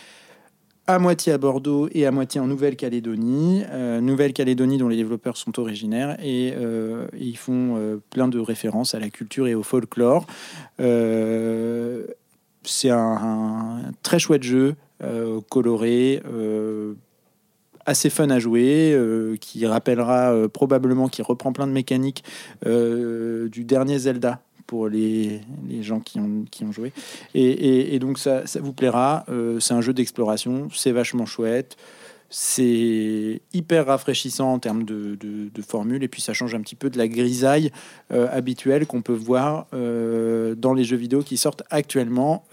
à moitié à Bordeaux et à moitié en Nouvelle-Calédonie. Euh, Nouvelle-Calédonie dont les développeurs sont originaires et, euh, ils font euh, plein de références à la culture et au folklore. C'est un, très chouette jeu, coloré, assez fun à jouer, qui rappellera probablement, qui reprend plein de mécaniques du dernier Zelda pour les, les gens qui ont, qui ont joué. Et, et- et donc ça, ça vous plaira. Euh, c'est un jeu d'exploration, c'est vachement chouette. C'est hyper rafraîchissant en termes de, de, de formule et puis ça change un petit peu de la grisaille euh, habituelle qu'on peut voir euh, dans les jeux vidéo qui sortent actuellement.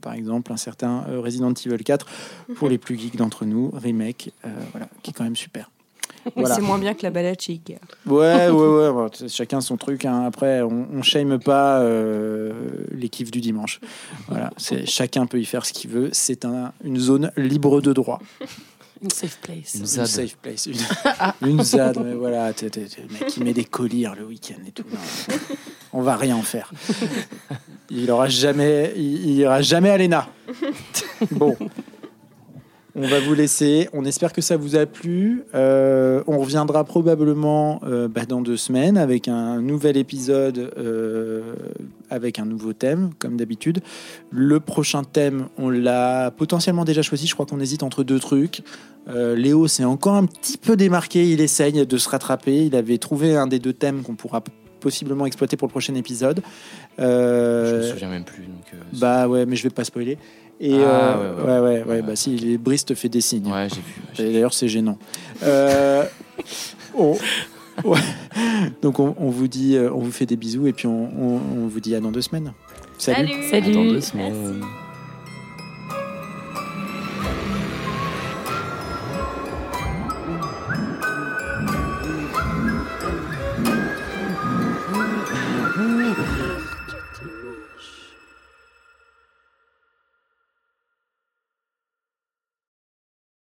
Par exemple, un certain Resident Evil 4 pour les plus geeks d'entre nous, remake, voilà, qui est quand même super. Mais Voilà. c'est moins bien que la balade chez Ikea. Ouais, ouais, ouais. bon, chacun son truc. hein. Après, on, on shame pas euh, les kiffs du dimanche. Voilà, c'est chacun peut y faire ce qu'il veut. C'est un, une zone libre de droit. Une safe place. Une Une ZAD. safe place. Une, une ZAD, mais voilà. t'es- t'es- t'es le mec qui met des colliers le week-end et tout. Non, on va rien en faire. Il aura jamais, il, il ira jamais à l'ENA. Bon. On va vous laisser. On espère que ça vous a plu. Euh, on reviendra probablement euh, bah, dans deux semaines avec un nouvel épisode, euh, avec un nouveau thème, comme d'habitude. Le prochain thème, on l'a potentiellement déjà choisi. Je crois qu'on hésite entre deux trucs. Léo s'est encore un petit peu démarqué. Il essaye de se rattraper. Il avait trouvé un des deux thèmes qu'on pourra possiblement exploiter pour le prochain épisode. Je me souviens même plus. Donc, bah ouais, mais je vais pas spoiler. Et Ah, euh, ouais, ouais, ouais. ouais, ouais, bah si, les Brice te fait des signes. Ouais, j'ai vu. D'ailleurs, c'est gênant. Euh, on- ouais. Donc, on, on vous dit, euh, on vous fait des bisous et puis on, on- on vous dit à dans deux semaines. Salut. Salut. Dans deux semaines.